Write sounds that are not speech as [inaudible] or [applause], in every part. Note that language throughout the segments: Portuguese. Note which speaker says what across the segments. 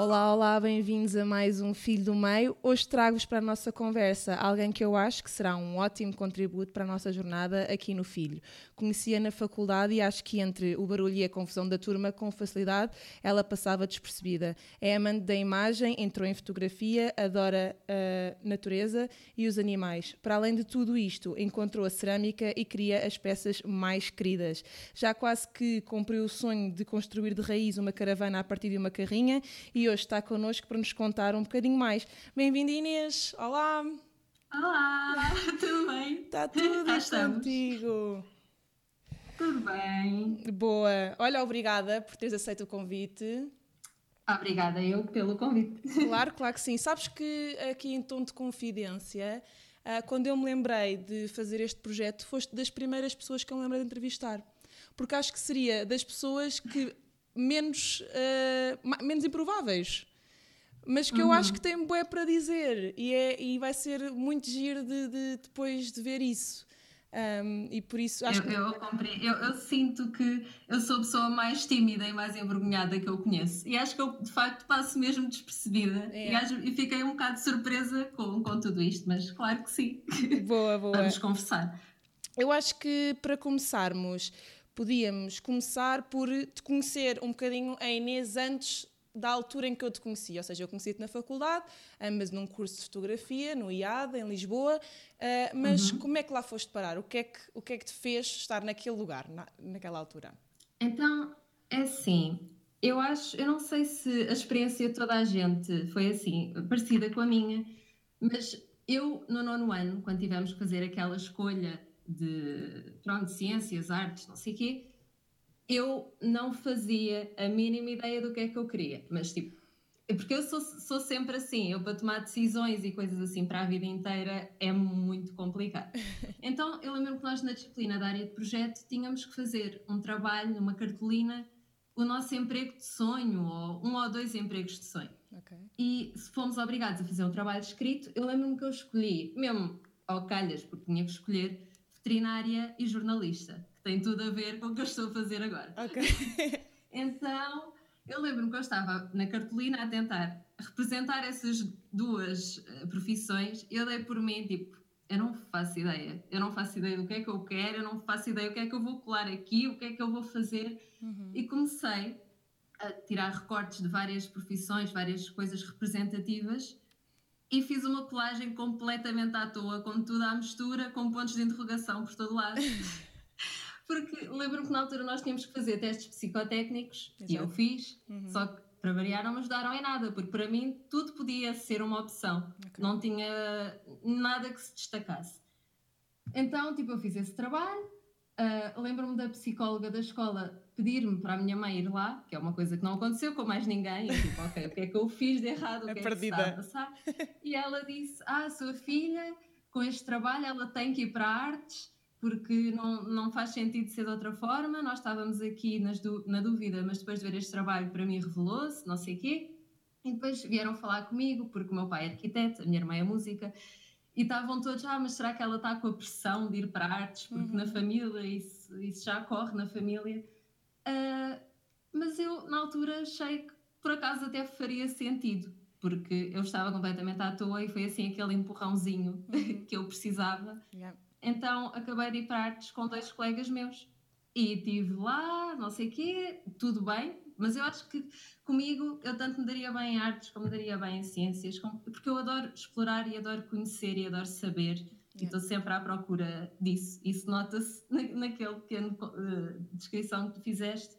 Speaker 1: Olá, olá, bem-vindos a mais um Filho do Meio. Hoje trago-vos para a nossa conversa alguém que eu acho que será um ótimo contributo para a nossa jornada aqui no Filho. Conhecia na faculdade e acho que entre o barulho e a confusão da turma, com facilidade, ela passava despercebida. É amante da imagem, entrou em fotografia, adora a natureza e os animais. Para além de tudo isto, encontrou a cerâmica e cria as peças mais queridas. Já quase que cumpriu o sonho de construir de raiz uma caravana a partir de uma carrinha e hoje está connosco para nos contar um bocadinho mais. Bem-vinda, Inês! Olá!
Speaker 2: Olá, [laughs] tudo bem?
Speaker 1: Está tudo contigo!
Speaker 2: Tudo bem.
Speaker 1: Boa. Olha, obrigada por teres aceito o convite.
Speaker 2: Obrigada eu pelo convite.
Speaker 1: Claro, claro que sim. Sabes que aqui em tom de confidência, ah, quando eu me lembrei de fazer este projeto, foste das primeiras pessoas que eu me lembrei de entrevistar. Porque acho que seria das pessoas que menos, uh, menos improváveis. Mas que uhum. eu acho que tem bué para dizer e, é, e vai ser muito giro de, de depois de ver isso. Um, e por isso acho
Speaker 2: eu, que... eu, eu, eu, sinto que eu sou a pessoa mais tímida e mais envergonhada que eu conheço e acho que eu de facto passo mesmo despercebida é. e, acho, e, fiquei um bocado surpresa com, com tudo isto, mas claro que sim.
Speaker 1: Boa, boa. [laughs]
Speaker 2: Vamos conversar.
Speaker 1: Eu acho que para começarmos, podíamos começar por te conhecer um bocadinho a Inês antes da altura em que eu te conheci, ou seja, eu conheci-te na faculdade, ambas num curso de fotografia, no IAD, em Lisboa, uh, mas uhum. como é que lá foste parar? O que é que, o que, é que te fez estar naquele lugar, na, naquela altura?
Speaker 2: Então, é assim, eu acho, eu não sei se a experiência de toda a gente foi assim, parecida com a minha, mas eu, no nono ano, quando tivemos que fazer aquela escolha de, pronto, de ciências, artes, não sei o quê, eu não fazia a mínima ideia do que é que eu queria. Mas, tipo, porque eu sou, sou sempre assim, eu para tomar decisões e coisas assim para a vida inteira é muito complicado. [laughs] Então, eu lembro que nós na disciplina da área de projeto tínhamos que fazer um trabalho, uma cartolina, o nosso emprego de sonho, ou um ou dois empregos de sonho. Okay. E se fomos obrigados a fazer um trabalho escrito, eu lembro-me que eu escolhi, mesmo ao calhas, porque tinha que escolher, veterinária e jornalista, que tem tudo a ver com o que eu estou a fazer agora.
Speaker 1: Ok. [laughs]
Speaker 2: então, eu lembro-me que eu estava na cartolina a tentar representar essas duas uh, profissões e eu dei por mim, tipo, eu não faço ideia. Eu não faço ideia do que é que eu quero, eu não faço ideia do que é que eu vou colar aqui, o que é que eu vou fazer. Uhum. E comecei a tirar recortes de várias profissões, várias coisas representativas e fiz uma colagem completamente à toa, com tudo à mistura, com pontos de interrogação por todo lado. [laughs] Porque lembro-me que na altura nós tínhamos que fazer testes psicotécnicos Exato. e eu fiz, uhum. só que para variar não me ajudaram em nada, porque para mim tudo podia ser uma opção, okay. não tinha nada que se destacasse. Então, tipo, eu fiz esse trabalho, uh, lembro-me da psicóloga da escola pedir-me para a minha mãe ir lá, que é uma coisa que não aconteceu com mais ninguém, e tipo, ok, o que é que eu fiz de errado, [laughs] o que é, que está a passar? E ela disse, ah, a sua filha, com este trabalho, ela tem que ir para artes, porque não, não faz sentido ser de outra forma, nós estávamos aqui nas na dúvida, mas depois de ver este trabalho, para mim revelou-se, não sei o quê, e depois vieram falar comigo, porque o meu pai é arquiteto, a minha irmã é música, e estavam todos, ah, mas será que ela está com a pressão de ir para artes? Porque uhum. na família isso, isso já corre na família. Uh, mas eu, na altura, achei que por acaso até faria sentido, porque eu estava completamente à toa e foi assim aquele empurrãozinho uhum. [laughs] que eu precisava. Yeah. Então acabei de ir para artes com dois colegas meus e estive lá, não sei o quê, tudo bem, mas eu acho que comigo eu tanto me daria bem em artes como me daria bem em ciências, porque eu adoro explorar e adoro conhecer e adoro saber. Yeah. Estou sempre à procura disso. Isso nota-se naquele pequeno uh, descrição que tu fizeste.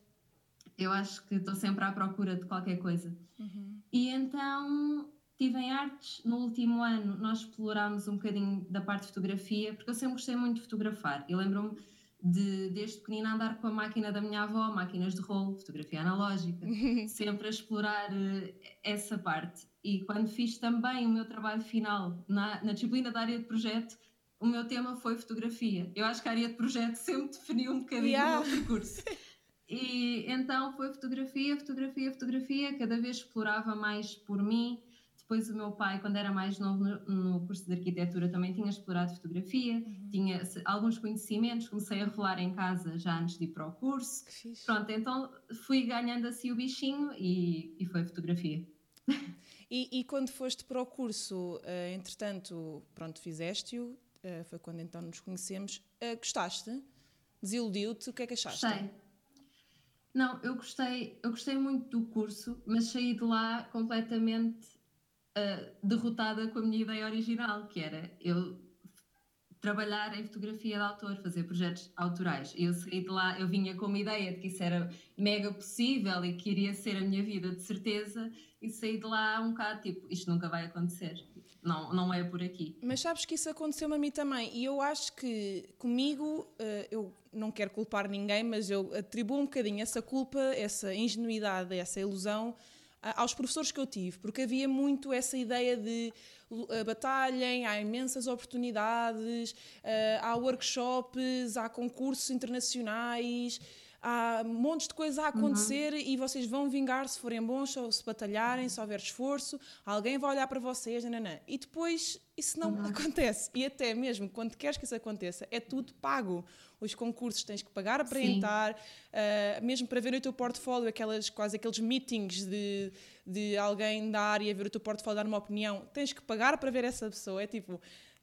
Speaker 2: Eu acho que estou sempre à procura de qualquer coisa. Uhum. E então estive em artes. No último ano, nós explorámos um bocadinho da parte de fotografia, porque eu sempre gostei muito de fotografar. E lembro-me de, desde pequenina, andar com a máquina da minha avó, máquinas de rolo, fotografia analógica, [laughs] sempre a explorar uh, essa parte. E quando fiz também o meu trabalho final na, na disciplina da área de projeto, o meu tema foi fotografia. Eu acho que a área de projeto [laughs] sempre definiu um bocadinho yeah. o meu percurso. [laughs] E então foi fotografia, fotografia, fotografia, cada vez explorava mais por mim. Depois o meu pai, quando era mais novo no, curso de arquitetura, também tinha explorado fotografia, uhum. tinha alguns conhecimentos, comecei a revelar em casa já antes de ir para o curso. Pronto, então fui ganhando assim o bichinho e, e foi fotografia.
Speaker 1: E, e, quando foste para o curso, uh, entretanto, pronto, fizeste-o, uh, foi quando então nos conhecemos. Uh, gostaste? Desiludiu-te? O que é que achaste?
Speaker 2: Gostei. Não, eu gostei, eu gostei muito do curso, mas saí de lá completamente derrotada com a minha ideia original, que era eu trabalhar em fotografia de autor, fazer projetos autorais. Eu saí de lá, eu vinha com uma ideia de que isso era mega possível e que iria ser a minha vida de certeza, e saí de lá um bocado tipo, isto nunca vai acontecer. Não, não é por aqui.
Speaker 1: Mas sabes que isso aconteceu-me a mim também, e eu acho que comigo, eh, eu não quero culpar ninguém, mas eu atribuo um bocadinho essa culpa, essa ingenuidade, essa ilusão aos professores que eu tive, porque havia muito essa ideia de uh, batalhem, há imensas oportunidades, uh, há workshops, há concursos internacionais, há montes de coisas a acontecer uhum. e vocês vão vingar se forem bons, ou se batalharem, se houver esforço, alguém vai olhar para vocês, nananã. e depois isso não uhum. acontece. E até mesmo quando queres que isso aconteça, é tudo pago. Os concursos tens que pagar para Sim. entrar, uh, mesmo para ver o teu portfólio, aquelas, quase aqueles meetings de, de alguém da área ver o teu portfólio, dar uma opinião, tens que pagar para ver essa pessoa. É tipo,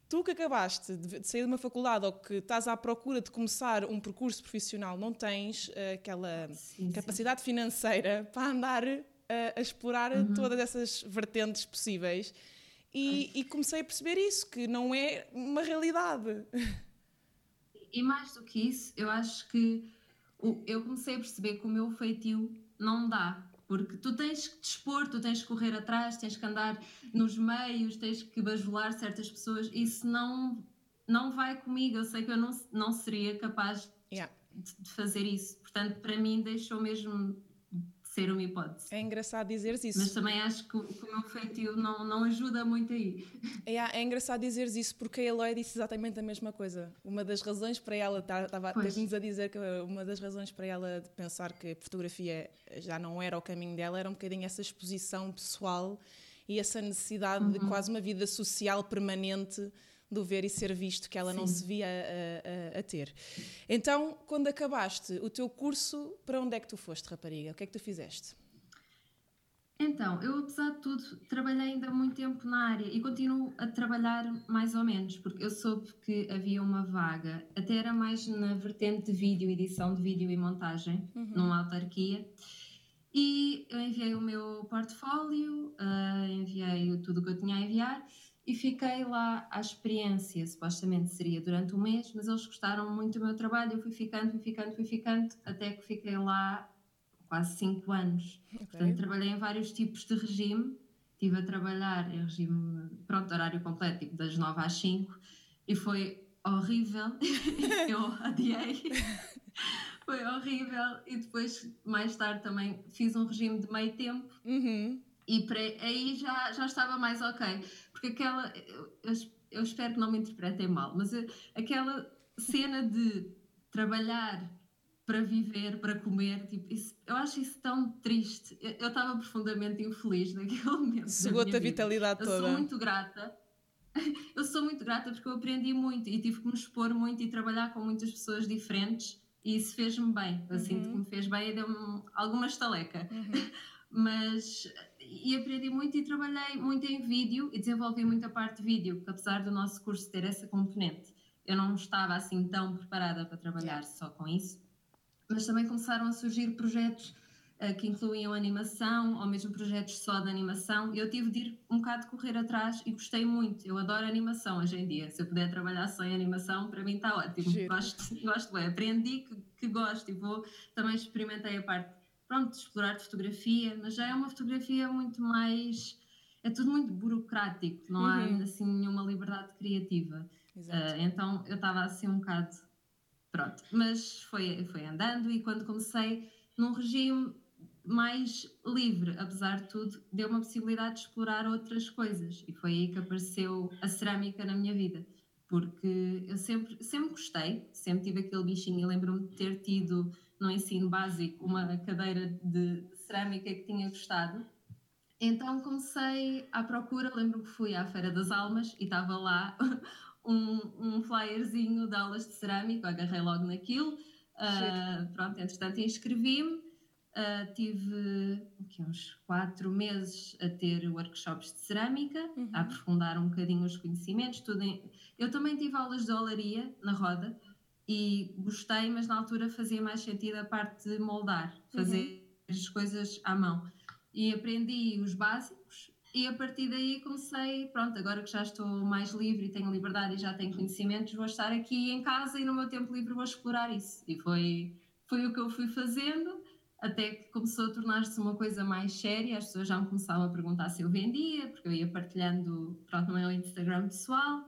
Speaker 1: tu que acabaste de sair de uma faculdade ou que estás à procura de começar um percurso profissional, não tens uh, aquela sim, capacidade sim. financeira [laughs] para andar uh, a explorar uhum. todas essas vertentes possíveis. E, e, comecei a perceber isso, que não é uma realidade.
Speaker 2: E mais do que isso, eu acho que eu comecei a perceber que o meu feitio não dá. Porque tu tens que dispor, tu tens que correr atrás, tens que andar nos meios, tens que bajular certas pessoas. Isso não, não vai comigo. Eu sei que eu não, não seria capaz yeah. de, de fazer isso. Portanto, para mim, deixou mesmo ser uma hipótese.
Speaker 1: É engraçado dizeres isso.
Speaker 2: Mas também acho que, que o meu feitio não, não ajuda muito aí.
Speaker 1: É, é engraçado dizeres isso porque a Eloy disse exatamente a mesma coisa. Uma das razões para ela, estava nos a dizer que uma das razões para ela pensar que a fotografia já não era o caminho dela era um bocadinho essa exposição pessoal e essa necessidade uhum. de quase uma vida social permanente do ver e ser visto que ela Sim. não se via a, a, a, ter. Então, quando acabaste o teu curso, para onde é que tu foste, rapariga? O que é que tu fizeste?
Speaker 2: Então, eu apesar de tudo trabalhei ainda muito tempo na área e continuo a trabalhar mais ou menos, porque eu soube que havia uma vaga, até era mais na vertente de vídeo, edição de vídeo e montagem, uhum. numa autarquia. E eu enviei o meu portfólio, uh, enviei tudo o que eu tinha a enviar e fiquei lá à experiência, supostamente seria durante um mês, mas eles gostaram muito do meu trabalho, eu fui ficando, fui ficando, fui ficando, até que fiquei lá quase 5 anos. Okay. Portanto, trabalhei em vários tipos de regime, estive a trabalhar em regime, pronto, horário completo, tipo das 9 às 5, e foi horrível, [laughs] eu adiei. foi horrível e depois mais tarde também fiz um regime de meio tempo uhum. e aí já, já estava mais ok porque aquela. Eu, eu espero que não me interpretem mal, mas aquela cena de trabalhar para viver, para comer, tipo, isso, eu acho isso tão triste. Eu estava profundamente infeliz naquele [laughs] momento.
Speaker 1: Segou-te a vitalidade
Speaker 2: eu
Speaker 1: toda.
Speaker 2: Eu sou muito grata. [laughs] Eu sou muito grata porque eu aprendi muito e tive que me expor muito e trabalhar com muitas pessoas diferentes e isso fez-me bem. Eu uhum. sinto que me fez bem e deu-me alguma estaleca. Uhum. [laughs] Mas e aprendi muito e trabalhei muito em vídeo e desenvolvi muita parte de vídeo, porque apesar do nosso curso ter essa componente, eu não estava assim tão preparada para trabalhar só com isso. Mas também começaram a surgir projetos uh, que incluíam animação ou mesmo projetos só de animação e eu tive de ir um bocado correr atrás e gostei muito. Eu adoro animação hoje em dia. Se eu puder trabalhar só em animação, para mim está ótimo. Gosto, gosto bem. Aprendi que, que gosto e vou. Também experimentei a parte pronto, explorar fotografia, mas já é uma fotografia muito mais. É tudo muito burocrático, não uhum. há assim nenhuma liberdade criativa. Uh, então eu estava assim um bocado. Pronto, mas foi, foi andando e quando comecei num regime mais livre, apesar de tudo, deu uma possibilidade de explorar outras coisas e foi aí que apareceu a cerâmica na minha vida. Porque eu sempre, sempre gostei, sempre tive aquele bichinho. Eu lembro-me de ter tido no ensino básico uma cadeira de cerâmica que tinha gostado. Então comecei à procura, lembro que fui à Feira das Almas e estava lá [laughs] um, um flyerzinho de aulas de cerâmica, agarrei logo naquilo. Uh, pronto, entretanto inscrevi-me, Uh, tive aqui, uns quatro meses a ter workshops de cerâmica, uhum. a aprofundar um bocadinho os conhecimentos. Tudo em... Eu também tive aulas de olaria na roda e gostei, mas na altura fazia mais sentido a parte de moldar, fazer uhum. as coisas à mão. E aprendi os básicos e a partir daí comecei, pronto, agora que já estou mais livre e tenho liberdade e já tenho conhecimentos, vou estar aqui em casa e no meu tempo livre vou explorar isso. E foi, foi o que eu fui fazendo até que começou a tornar-se uma coisa mais séria, as pessoas já me começavam a perguntar se eu vendia, porque eu ia partilhando pronto, no meu Instagram pessoal.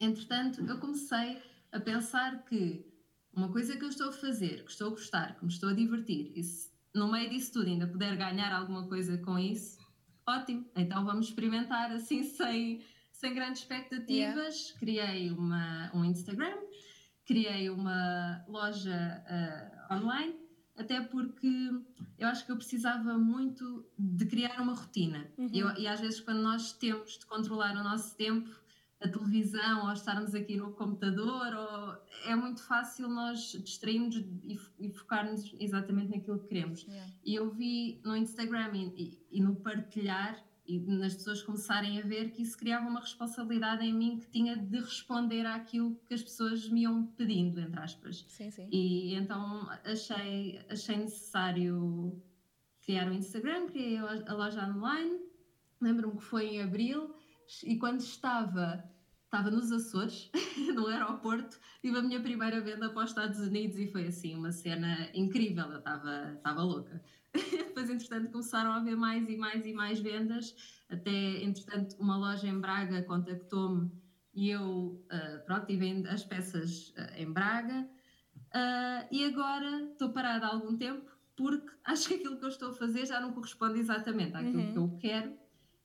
Speaker 2: Entretanto, eu comecei a pensar que uma coisa que eu estou a fazer, que estou a gostar, que me estou a divertir, e se no meio disso tudo ainda puder ganhar alguma coisa com isso, ótimo, então vamos experimentar assim [laughs] sem, sem grandes expectativas. Yeah. Criei uma, um Instagram, criei uma loja uh, online até porque eu acho que eu precisava muito de criar uma rotina. Uhum. Eu, e às vezes, quando nós temos de controlar o nosso tempo, a televisão ou estarmos aqui no computador, ou, é muito fácil nós distrairmos e, e focarmos exatamente naquilo que queremos. Yeah. E eu vi no Instagram e, e, no partilhar e nas pessoas começarem a ver que isso criava uma responsabilidade em mim que tinha de responder àquilo que as pessoas me iam pedindo, entre aspas.
Speaker 1: Sim, sim.
Speaker 2: E então achei, achei necessário criar o um Instagram, criei a loja online. Lembro-me que foi em abril e quando estava estava nos Açores, [laughs] no aeroporto, tive a minha primeira venda para os Estados Unidos e foi assim uma cena incrível, eu estava, estava louca. [laughs] Depois, entretanto, começaram a haver mais e mais e mais vendas. Até, entretanto, uma loja em Braga contactou-me e eu, uh, pronto, tive as peças uh, em Braga. Uh, e agora estou parada há algum tempo porque [laughs] acho que aquilo que eu estou a fazer já não corresponde exatamente àquilo uhum. que eu quero.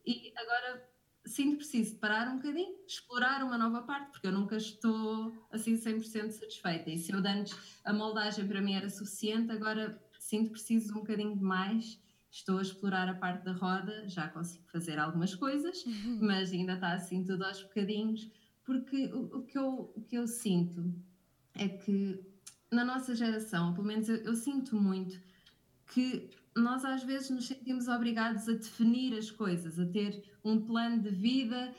Speaker 2: E agora sinto preciso de parar um bocadinho, explorar uma nova parte, porque eu nunca estou assim 100% satisfeita. E se eu antes a moldagem para mim era suficiente, agora sinto preciso um bocadinho de mais. Estou a explorar a parte da roda, já consigo fazer algumas coisas, uhum. mas ainda está assim tudo aos bocadinhos, porque o, o, que eu, o que eu sinto é que na nossa geração, pelo menos eu, eu sinto muito, que nós às vezes nos sentimos obrigados a definir as coisas, a ter um plano de vida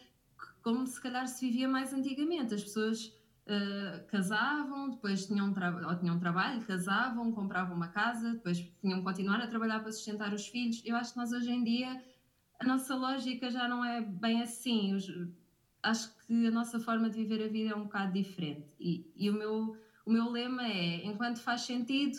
Speaker 2: como se calhar se vivia mais antigamente. As pessoas uh, casavam, depois tinham, ou tinham trabalho, casavam, compravam uma casa, depois tinham que continuar a trabalhar para sustentar os filhos. Eu acho que nós hoje em dia a nossa lógica já não é bem assim. acho que a nossa forma de viver a vida é um bocado diferente. E, e o, meu, o meu lema é: enquanto faz sentido,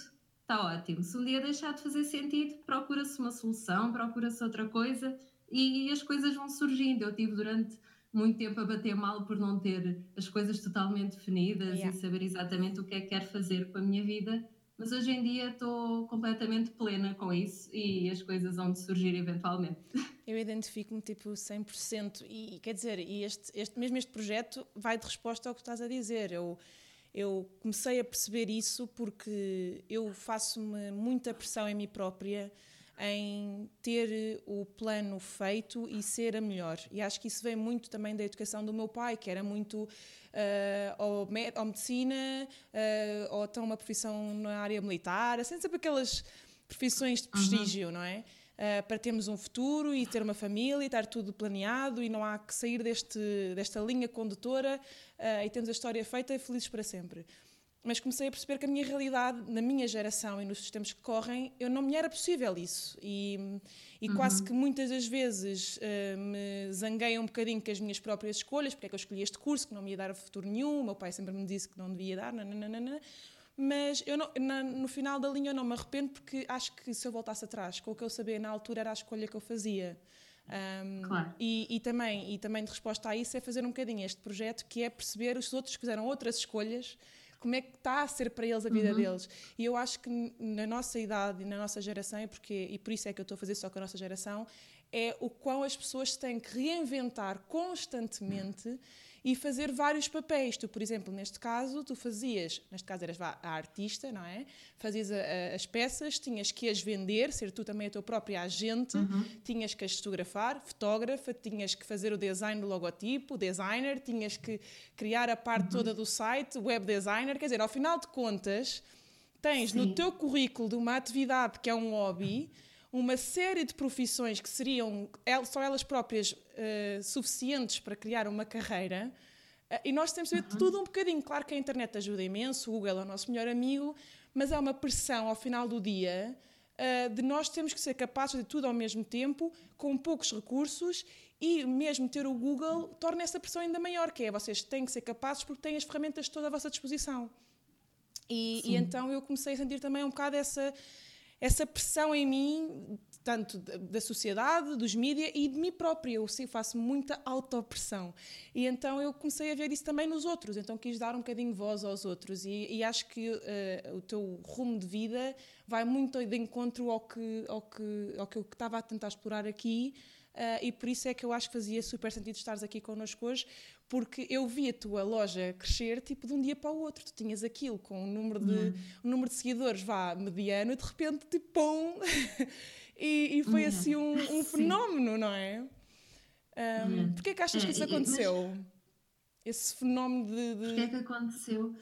Speaker 2: está ótimo. Se um dia deixar de fazer sentido, procura-se uma solução, procura-se outra coisa e, as coisas vão surgindo. Eu tive durante muito tempo a bater mal por não ter as coisas totalmente definidas yeah. e saber exatamente o que é que quero fazer com a minha vida. Mas hoje em dia estou completamente plena com isso e as coisas vão surgir eventualmente. [laughs]
Speaker 1: Eu identifico-me tipo 100% e quer dizer, e este, este, mesmo este projeto vai de resposta ao que estás a dizer. Eu, eu comecei a perceber isso porque eu faço-me muita pressão em mim própria em ter o plano feito e ser a melhor. E acho que isso vem muito também da educação do meu pai, que era muito uh, ou, med ou medicina, uh, ou então uma profissão na área militar, assim, sempre aquelas profissões de prestígio, uhum. não é? Uh, para termos um futuro e ter uma família e estar tudo planeado e não há que sair deste, desta linha condutora uh, e temos a história feita e felizes para sempre mas comecei a perceber que a minha realidade, na minha geração e nos sistemas que correm, eu não me era possível isso. E, e uhum. quase que muitas das vezes uh, me zanguei um bocadinho com as minhas próprias escolhas, porque é que eu escolhi este curso que não me ia dar futuro nenhum, o meu pai sempre me disse que não devia dar, nananana. Mas eu não, na, no final da linha eu não me arrependo porque acho que se eu voltasse atrás, com o que eu sabia na altura era a escolha que eu fazia.
Speaker 2: Um, claro.
Speaker 1: e, e, também, e também de resposta a isso é fazer um bocadinho este projeto que é perceber os outros que fizeram outras escolhas como é que está a ser para eles a vida uhum. deles. E eu acho que na nossa idade e na nossa geração, e, porque, e por isso é que eu estou a fazer só com a nossa geração, é o quão as pessoas têm que reinventar constantemente. Uhum e fazer vários papéis. Tu, por exemplo, neste caso, tu fazias, neste caso eras a artista, não é? Fazias a, a, as peças, tinhas que as vender, ser tu também a tua própria agente, uhum. tinhas que as fotografar, fotógrafa, tinhas que fazer o design do logotipo, designer, tinhas que criar a parte uhum. toda do site, web designer, quer dizer, ao final de contas, tens Sim. no teu currículo de uma atividade que é um hobby uma série de profissões que seriam só elas próprias uh, suficientes para criar uma carreira. Uh, e nós temos de saber uhum. tudo um bocadinho. Claro que a internet ajuda imenso, o Google é o nosso melhor amigo, mas é uma pressão ao final do dia uh, de nós temos que ser capazes de tudo ao mesmo tempo, com poucos recursos e mesmo ter o Google torna essa pressão ainda maior, que é vocês têm que ser capazes porque têm as ferramentas todas à vossa disposição. E, e, então eu comecei a sentir também um bocado essa, essa pressão em mim, tanto da sociedade, dos mídias e de mim própria. Eu sim, faço muita autopressão. E então eu comecei a ver isso também nos outros. Então quis dar um bocadinho voz aos outros. E, e acho que uh, o teu rumo de vida vai muito de encontro ao que, ao que, ao que eu estava a tentar explorar aqui. Uh, e por isso é que eu acho que fazia super sentido estares aqui connosco hoje, porque eu vi a tua loja crescer tipo de um dia para o outro. Tu tinhas aquilo com um número de, uhum. um número de seguidores vá mediano e de repente tipo pum! [laughs] e, e, foi uhum. assim um, um [laughs] fenómeno, não é? Um, uhum. Porquê é que achas que isso aconteceu? Mas... Esse fenómeno de. de...
Speaker 2: Porquê é que aconteceu?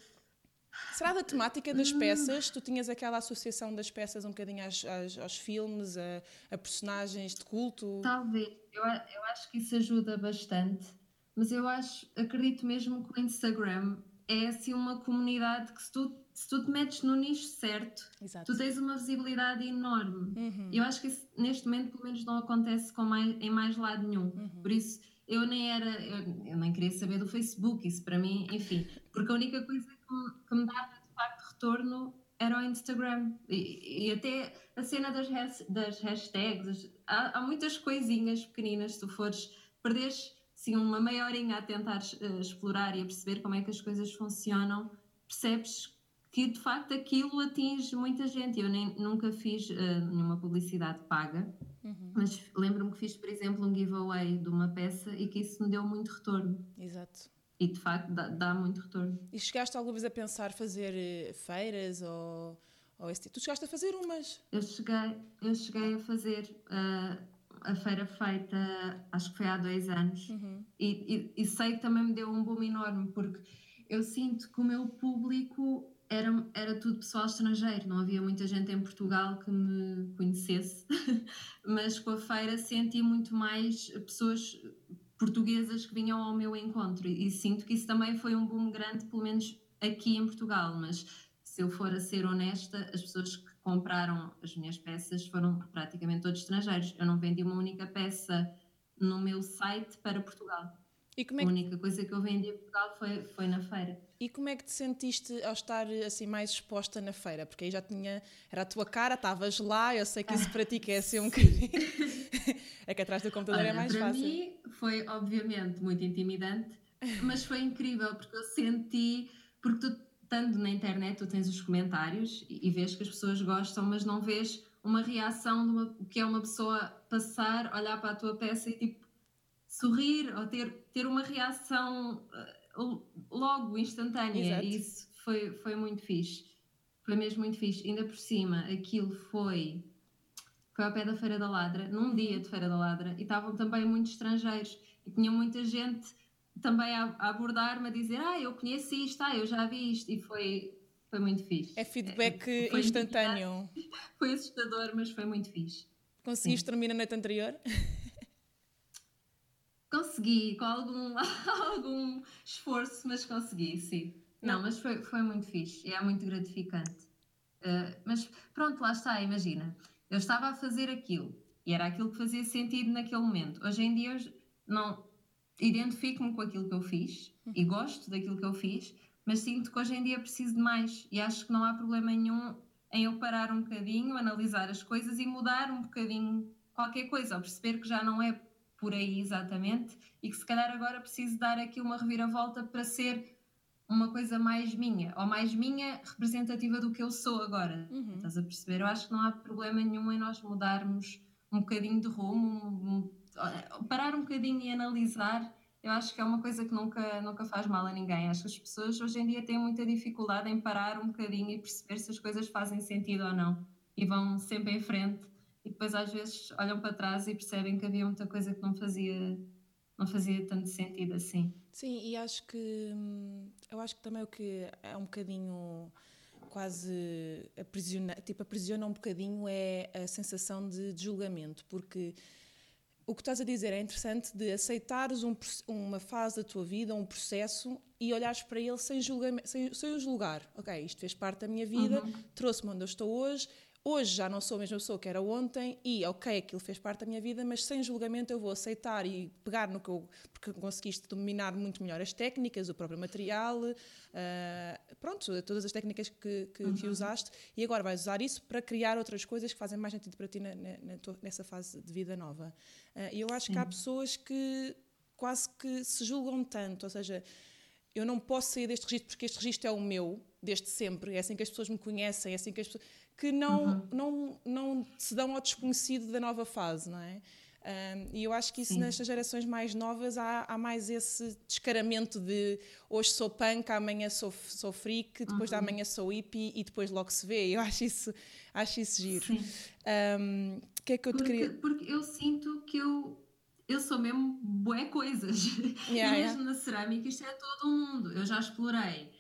Speaker 1: Será da temática das hum. peças? Tu tinhas aquela associação das peças um bocadinho aos, aos, aos filmes, a, a, personagens de culto?
Speaker 2: Talvez. Eu, eu acho que isso ajuda bastante mas eu acho, acredito mesmo que o Instagram é assim uma comunidade que se tu, se tu te metes no nicho certo, Exato. tu tens uma visibilidade enorme. Uhum. Eu acho que isso, neste momento pelo menos não acontece com mais, em mais lado nenhum. Uhum. Por isso eu nem era, eu, eu, nem queria saber do Facebook, isso para mim, enfim, porque a única coisa que me, que me dava de facto retorno era o Instagram. E, e até a cena das, has, das hashtags, há, há muitas coisinhas pequeninas, se tu fores, perderes sim, uma meia horinha a tentar uh, explorar e a perceber como é que as coisas funcionam, percebes que de facto aquilo atinge muita gente. Eu nem, nunca fiz uh, nenhuma publicidade paga, uhum. mas lembro-me que fiz, por exemplo, um giveaway de uma peça e que isso me deu muito retorno.
Speaker 1: Exato.
Speaker 2: E de facto dá, dá muito retorno.
Speaker 1: E chegaste alguma vez a pensar fazer eh, feiras ou, ou esse tipo? Tu chegaste a fazer umas?
Speaker 2: Eu cheguei, eu cheguei a fazer. Uh, a feira feita, acho que foi há dois anos, uhum. e, e, e, sei que também me deu um boom enorme, porque eu sinto que o meu público era, era tudo pessoal estrangeiro, não havia muita gente em Portugal que me conhecesse, [laughs] mas com a feira senti muito mais pessoas portuguesas que vinham ao meu encontro, e, e sinto que isso também foi um boom grande, pelo menos aqui em Portugal, mas se eu for a ser honesta, as pessoas que compraram as minhas peças foram praticamente todos estrangeiros. Eu não vendi uma única peça no meu site para Portugal. É que... A única coisa que eu vendi em Portugal foi, foi na feira.
Speaker 1: E como é que te sentiste ao estar assim mais exposta na feira? Porque aí já tinha, era a tua cara, estavas lá, eu sei que isso para ti que é assim um bocadinho. [laughs] é que atrás do computador é Olha, é mais
Speaker 2: para
Speaker 1: fácil.
Speaker 2: Para mim foi obviamente muito intimidante, mas foi incrível porque eu senti, porque tu estando na internet, tu tens os comentários e, e vês que as pessoas gostam, mas não vês uma reação de uma, que é uma pessoa passar, olhar para a tua peça e tipo sorrir ou ter, ter uma reação uh, logo instantânea. Exato. E isso foi, foi muito fixe. Foi mesmo muito fixe. Ainda por cima, aquilo foi. Foi ao pé da Feira da Ladra, num dia de Feira da Ladra, e estavam também muitos estrangeiros. E tinha muita gente também a, a abordar-me a dizer, ah, eu conheço isto, ah, eu já vi isto, e foi, foi muito fixe.
Speaker 1: É feedback é, foi instantâneo. [laughs]
Speaker 2: Foi assustador, mas foi muito fixe.
Speaker 1: Conseguiste dormir na noite anterior? [laughs]
Speaker 2: Consegui, com algum, [laughs] algum esforço, mas consegui, sim. Não, Não mas foi, foi muito fixe é muito gratificante. Uh, mas pronto, lá está, imagina. Eu estava a fazer aquilo e era aquilo que fazia sentido naquele momento. Hoje em dia, não, identifico-me com aquilo que eu fiz e gosto daquilo que eu fiz, mas sinto que hoje em dia preciso de mais e acho que não há problema nenhum em eu parar um bocadinho, analisar as coisas e mudar um bocadinho qualquer coisa, ou perceber que já não é por aí exatamente e que se calhar agora preciso dar aqui uma reviravolta para ser uma coisa mais minha, ou mais minha representativa do que eu sou agora. Uhum. Estás a perceber? Eu acho que não há problema nenhum em nós mudarmos um bocadinho de rumo, parar um bocadinho e analisar, eu acho que é uma coisa que nunca, nunca faz mal a ninguém. Acho que as pessoas hoje em dia têm muita dificuldade em parar um bocadinho e perceber se as coisas fazem sentido ou não. E vão sempre em frente e depois às vezes olham para trás e percebem que havia muita coisa que não fazia não fazia tanto sentido assim.
Speaker 1: Sim, e acho que hum, eu acho que também o que é um bocadinho quase aprisiona, tipo, aprisiona um bocadinho é a sensação de, de julgamento, porque o que estás a dizer é interessante de aceitares um, uma fase da tua vida, um processo e olhares para ele sem, sem, sem o julgar. Ok, isto fez parte da minha vida, uhum. trouxe-me onde eu estou hoje, Hoje já não sou a mesma pessoa que era ontem e, ok, aquilo fez parte da minha vida, mas sem julgamento eu vou aceitar e pegar no que eu. porque conseguiste dominar muito melhor as técnicas, o próprio material, uh, pronto, todas as técnicas que, que, uhum. que, usaste e agora vais usar isso para criar outras coisas que fazem mais sentido para ti na, na, nessa fase de vida nova. Uh, e eu acho Sim. que há pessoas que quase que se julgam tanto, ou seja, eu não posso sair deste registro porque este registro é o meu, desde sempre, é assim que as pessoas me conhecem, é assim que as pessoas que não, uhum. não, não se dão ao desconhecido da nova fase, não é? Um, e eu acho que isso Sim. nestas gerações mais novas há, há, mais esse descaramento de hoje sou punk, amanhã sou, sou freak, depois uhum. da amanhã sou hippie e depois logo se vê. Eu acho isso, acho isso giro. O um, que é que eu
Speaker 2: porque,
Speaker 1: te queria.
Speaker 2: Porque eu sinto que eu, eu sou mesmo bué coisas. [laughs] Yeah, e mesmo yeah. na cerâmica isto é todo um mundo. Eu já explorei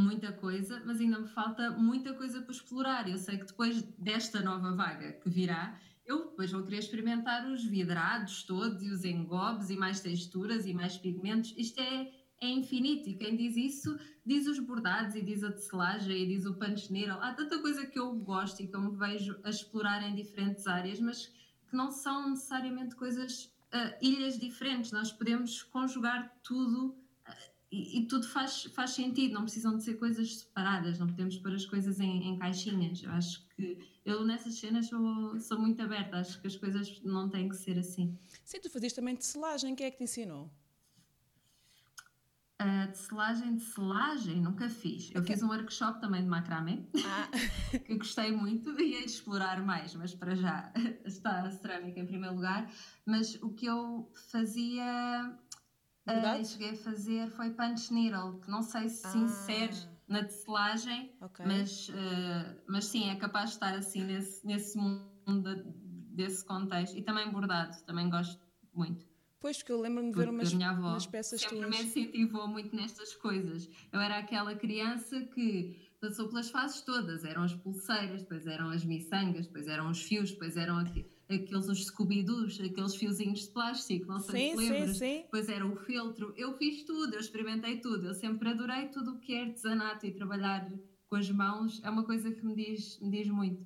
Speaker 2: muita coisa, mas ainda me falta muita coisa para explorar. Eu sei que depois desta nova vaga que virá, eu depois vou querer experimentar os vidrados todos e os engobes e mais texturas e mais pigmentos. Isto é, é infinito e quem diz isso diz os bordados e diz a tecelagem e diz o punch. Há tanta coisa que eu gosto e que eu me vejo a explorar em diferentes áreas, mas que não são necessariamente coisas, uh, ilhas diferentes. Nós podemos conjugar tudo e, e, tudo faz, faz sentido, não precisam de ser coisas separadas, não podemos pôr as coisas em, em caixinhas. Eu acho que eu nessas cenas sou, sou muito aberta, acho que as coisas não têm que ser assim.
Speaker 1: Sim, tu fazias também de selagem, quem é que te ensinou?
Speaker 2: Uh, de selagem, de selagem, nunca fiz. Eu okay. fiz um workshop também de macramé, ah. [laughs] que gostei muito e ia explorar mais, mas para já [laughs] está a cerâmica em primeiro lugar. Mas o que eu fazia Uh, cheguei a fazer foi punch needle, que não sei se ah. insere na tecelagem, okay. mas, uh, mas sim, é capaz de estar assim nesse, nesse mundo desse contexto. E também bordado, também gosto muito.
Speaker 1: Pois, porque eu lembro-me de ver umas, umas peças
Speaker 2: sempre tuas. me incentivou muito nestas coisas. Eu era aquela criança que passou pelas fases todas. Eram as pulseiras, depois eram as miçangas, depois eram os fios, depois eram aqui aqueles os scooby aqueles fiozinhos de plástico, não sei sim, se lembras. Sim, sim. Depois era o filtro. Eu fiz tudo, eu experimentei tudo. Eu sempre adorei tudo o que é artesanato e trabalhar com as mãos. É uma coisa que me diz, me diz muito.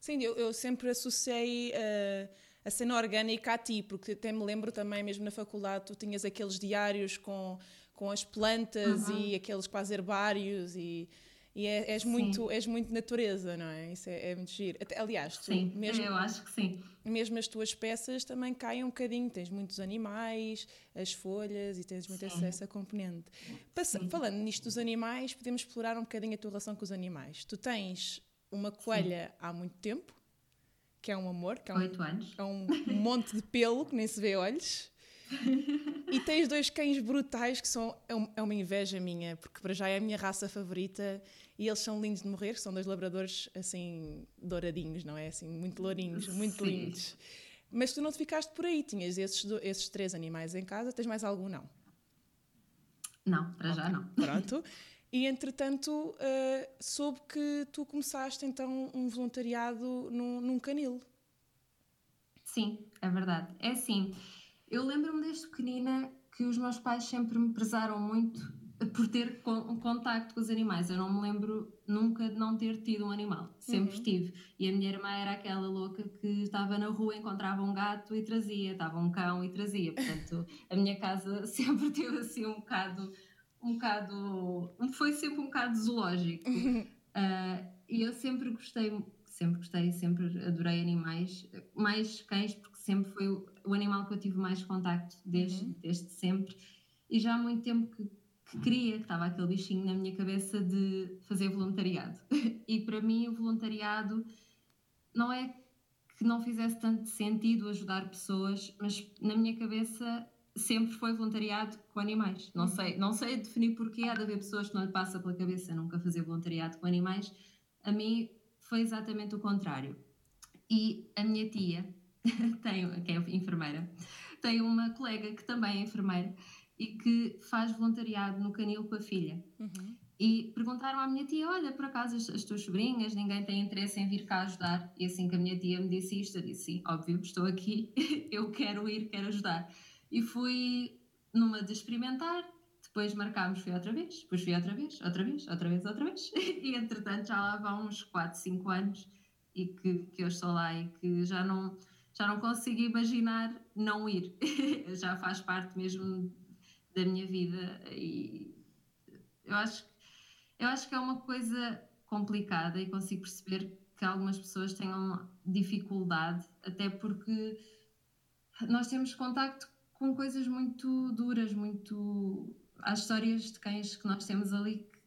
Speaker 1: Sim, eu, eu sempre associei uh, a cena orgânica a ti, porque até me lembro também, mesmo na faculdade, tu tinhas aqueles diários com, com as plantas uhum. e aqueles quase herbários e e é, és, muito, és muito natureza, não é? Isso é, é muito giro. Até, aliás, tu,
Speaker 2: sim, mesmo, eu acho que sim.
Speaker 1: Mesmo as tuas peças também caem um bocadinho, tens muitos animais, as folhas e tens muito essa, essa componente. Passa, falando nisto dos animais, podemos explorar um bocadinho a tua relação com os animais. Tu tens uma coelha há muito tempo, que é um amor, que é um,
Speaker 2: Oito anos.
Speaker 1: É um monte de pelo que nem se vê olhos e tens dois cães brutais que são é, é uma inveja minha, porque para já é a minha raça favorita e eles são lindos de morrer, são dois labradores assim douradinhos, não é? Assim, muito lourinhos, muito Sim. lindos. Mas tu não te ficaste por aí, tinhas esses, esses três animais em casa, tens mais algum não?
Speaker 2: Não, para okay. já não.
Speaker 1: Pronto. [laughs] E entretanto, uh, soube que tu começaste então um voluntariado num, num canil.
Speaker 2: Sim, é verdade. É assim, eu lembro-me desde pequenina que os meus pais sempre me prezaram muito por ter um contacto com os animais. Eu não me lembro nunca de não ter tido um animal, sempre uhum. tive. E a minha irmã era aquela louca que estava na rua, encontrava um gato e trazia, estava um cão e trazia. Portanto, [laughs] a minha casa sempre teve assim um bocado, um bocado, foi sempre um bocado zoológico. Uh, [laughs] e eu sempre gostei, sempre gostei, sempre adorei animais, mais cães, porque sempre foi o, animal que eu tive mais contacto desde, uhum. desde sempre. E já há muito tempo que que queria, que estava aquele bichinho na minha cabeça de fazer voluntariado. [laughs] E para mim, o voluntariado não é que não fizesse tanto sentido ajudar pessoas, mas na minha cabeça sempre foi voluntariado com animais. Não sei, não sei definir porquê, há de haver pessoas que não lhe passa pela cabeça nunca fazer voluntariado com animais. A mim foi exatamente o contrário. E a minha tia, [laughs] tem, que é enfermeira, tem uma colega que também é enfermeira e que faz voluntariado no canil com a filha. Uhum. E perguntaram à minha tia: Olha, por acaso as, as, tuas sobrinhas, ninguém tem interesse em vir cá ajudar? E assim que a minha tia me disse isto, eu disse: Sim, óbvio, estou aqui, [laughs] eu quero ir, quero ajudar. E fui numa de experimentar, depois marcámos, fui outra vez, depois fui outra vez, outra vez, outra vez, outra vez. [laughs] E entretanto já lá vão uns 4, 5 anos e que, que eu estou lá e que já não, já não consigo imaginar não ir. [laughs] já faz parte mesmo da minha vida e eu acho, eu acho que é uma coisa complicada e consigo perceber que algumas pessoas tenham dificuldade, até porque nós temos contacto com coisas muito duras, muito há histórias de cães que nós temos ali que,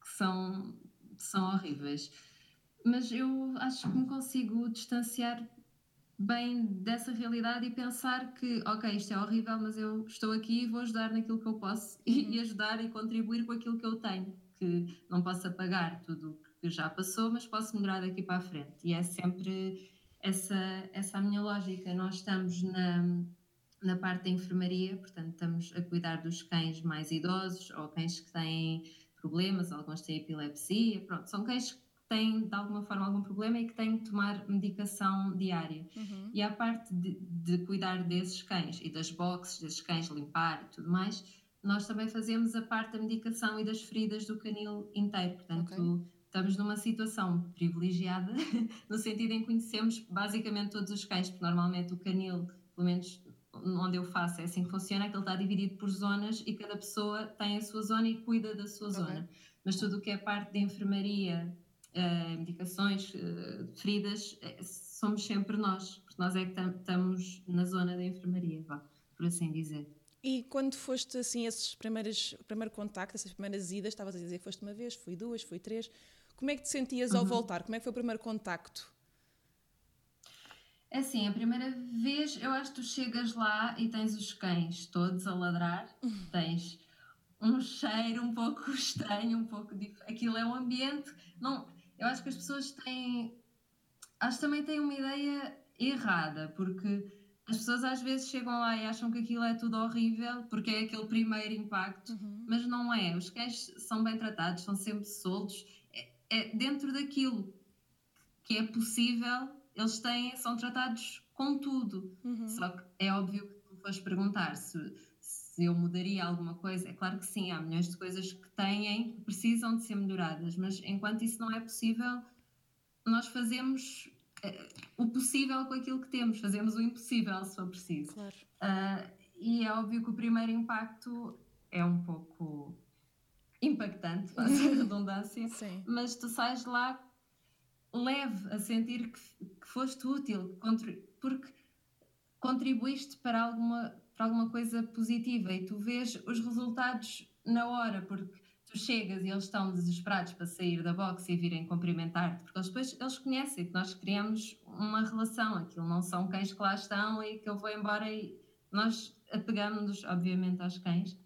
Speaker 2: que são, são horríveis. Mas eu acho que me consigo distanciar bem dessa realidade e pensar que, ok, isto é horrível, mas eu estou aqui e vou ajudar naquilo que eu posso e, e ajudar e contribuir com aquilo que eu tenho, que não posso apagar tudo o que já passou, mas posso melhorar daqui para a frente. E é sempre essa, essa a minha lógica. Nós estamos na na parte da enfermaria, portanto, estamos a cuidar dos cães mais idosos ou cães que têm problemas, alguns têm epilepsia, pronto, são cães que têm de alguma forma algum problema e que têm que tomar medicação diária. Uhum. E a parte de, de, cuidar desses cães e das boxes, desses cães, limpar e tudo mais, nós também fazemos a parte da medicação e das feridas do canil inteiro, portanto. Okay. Estamos numa situação privilegiada, [laughs] no sentido em que conhecemos basicamente todos os cães, porque normalmente o canil, pelo menos onde eu faço é assim que funciona, é que ele está dividido por zonas e cada pessoa tem a sua zona e cuida da sua okay. zona. Mas tudo o que é parte de enfermaria, uh, medicações, uh, feridas, é, somos sempre nós, porque nós é que estamos na zona da enfermaria, vá, por assim dizer.
Speaker 1: E quando foste assim, esses primeiros, primeiro contacto, essas primeiras idas, estavas a dizer que foste uma vez, fui duas, fui três, como é que te sentias uhum. ao voltar? Como é que foi o primeiro contacto?
Speaker 2: É assim, a primeira vez eu acho que tu chegas lá e tens os cães todos a ladrar, [laughs] tens um cheiro um pouco [laughs] estranho, um pouco diferente. Aquilo é um ambiente. Não, eu acho que as pessoas têm. Acho que também têm uma ideia errada, porque as pessoas às vezes chegam lá e acham que aquilo é tudo horrível, porque é aquele primeiro impacto, uhum. mas não é. Os cães são bem tratados, são sempre soltos. É, é dentro daquilo que é possível eles têm, são tratados com tudo. Uhum. Só que é óbvio que tu fores perguntar se, se eu mudaria alguma coisa, é claro que sim, há milhões de coisas que têm que precisam de ser melhoradas, mas enquanto isso não é possível, nós fazemos uh, o possível com aquilo que temos, fazemos o impossível se for preciso. Claro. Uh, e é óbvio que o primeiro impacto é um pouco impactante, [laughs] faz a redundância, Sim. mas tu sais de lá leve a sentir que, que foste útil, porque contribuíste para alguma, para alguma coisa positiva e tu vês os resultados na hora, porque tu chegas e eles estão desesperados para sair da boxe e virem cumprimentar-te, porque depois eles conhecem que nós criamos uma relação, aquilo não são cães que lá estão e que eu vou embora e nós apegamos-nos, obviamente, aos cães.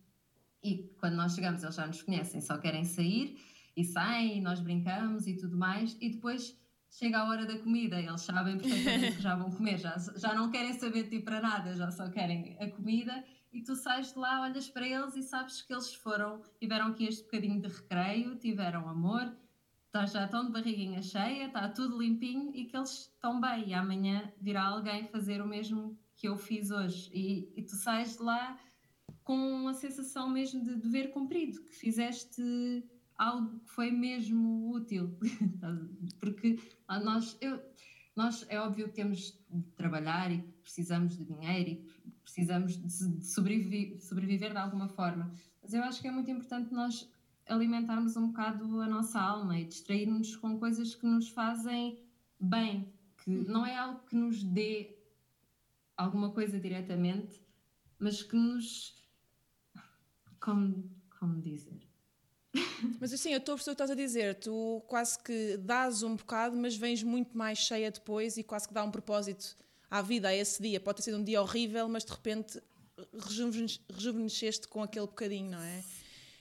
Speaker 2: E quando nós chegamos eles já nos conhecem, só querem sair e saem, e nós brincamos e tudo mais, e depois chega a hora da comida, eles sabem perfeitamente [laughs] que já vão comer, já, já não querem saber de ti para nada, já só querem a comida, e tu sais de lá, olhas para eles e sabes que eles foram, tiveram aqui este bocadinho de recreio, tiveram amor, tá, já estão de barriguinha cheia, está tudo limpinho e que eles estão bem, e amanhã virá alguém fazer o mesmo que eu fiz hoje, e, e tu sais de lá com a sensação mesmo de dever cumprido, que fizeste algo que foi mesmo útil, [laughs] porque nós, eu, nós é óbvio que temos de trabalhar e precisamos de dinheiro e precisamos de sobreviver, sobreviver de alguma forma, mas eu acho que é muito importante nós alimentarmos um bocado a nossa alma e distrairmos com coisas que nos fazem bem, que uhum. não é algo que nos dê alguma coisa diretamente, mas que nos. Como, como dizer?
Speaker 1: Mas assim, eu estou a perceber o que estás a dizer. Tu quase que dás um bocado, mas vens muito mais cheia depois e quase que dá um propósito à vida, a esse dia. Pode ter sido um dia horrível, mas de repente rejuvenesceste com aquele bocadinho, não é?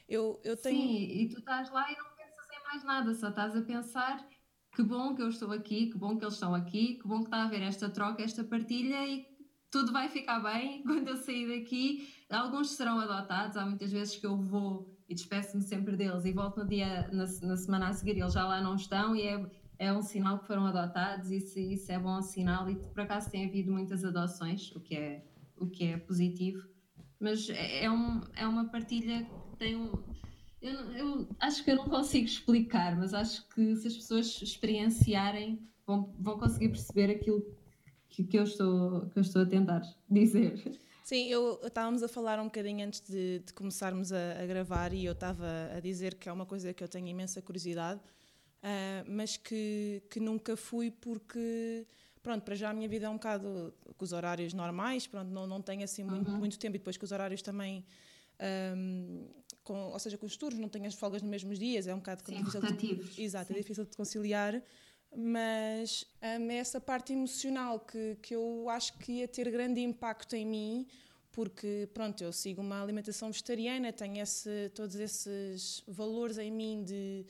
Speaker 2: Eu, eu tenho... Sim, e tu estás lá e não pensas em mais nada, só estás a pensar que bom que eu estou aqui, que bom que eles estão aqui, que bom que está a haver esta troca, esta partilha e tudo vai ficar bem [laughs] quando eu sair daqui. Alguns serão adotados, há muitas vezes que eu vou e despeço-me sempre deles e volto no dia, na, na, semana a seguir, eles já lá não estão e é, é um sinal que foram adotados, isso, isso é bom sinal e por acaso tem havido muitas adoções, o que é, o que é positivo, mas é, é um, é uma partilha que tem um. Eu, eu acho que eu não consigo explicar, mas acho que se as pessoas experienciarem vão, vão conseguir perceber aquilo que, que, eu estou, que eu estou a tentar dizer.
Speaker 1: Sim, eu estávamos a falar um bocadinho antes de, de começarmos a, a, gravar e eu estava a dizer que é uma coisa que eu tenho imensa curiosidade, uh, mas que, que nunca fui porque, pronto, para já a minha vida é um bocado com os horários normais, pronto, não, não tenho assim muito, uhum. muito tempo e depois com os horários também. Um, com, ou seja, com os turnos, não tenho as folgas nos mesmos dias, é um bocado
Speaker 2: Sim, difícil, de,
Speaker 1: exato, é difícil de conciliar mas um, é essa parte emocional que, que eu acho que ia ter grande impacto em mim, porque pronto, eu sigo uma alimentação vegetariana, tenho esse, todos esses valores em mim de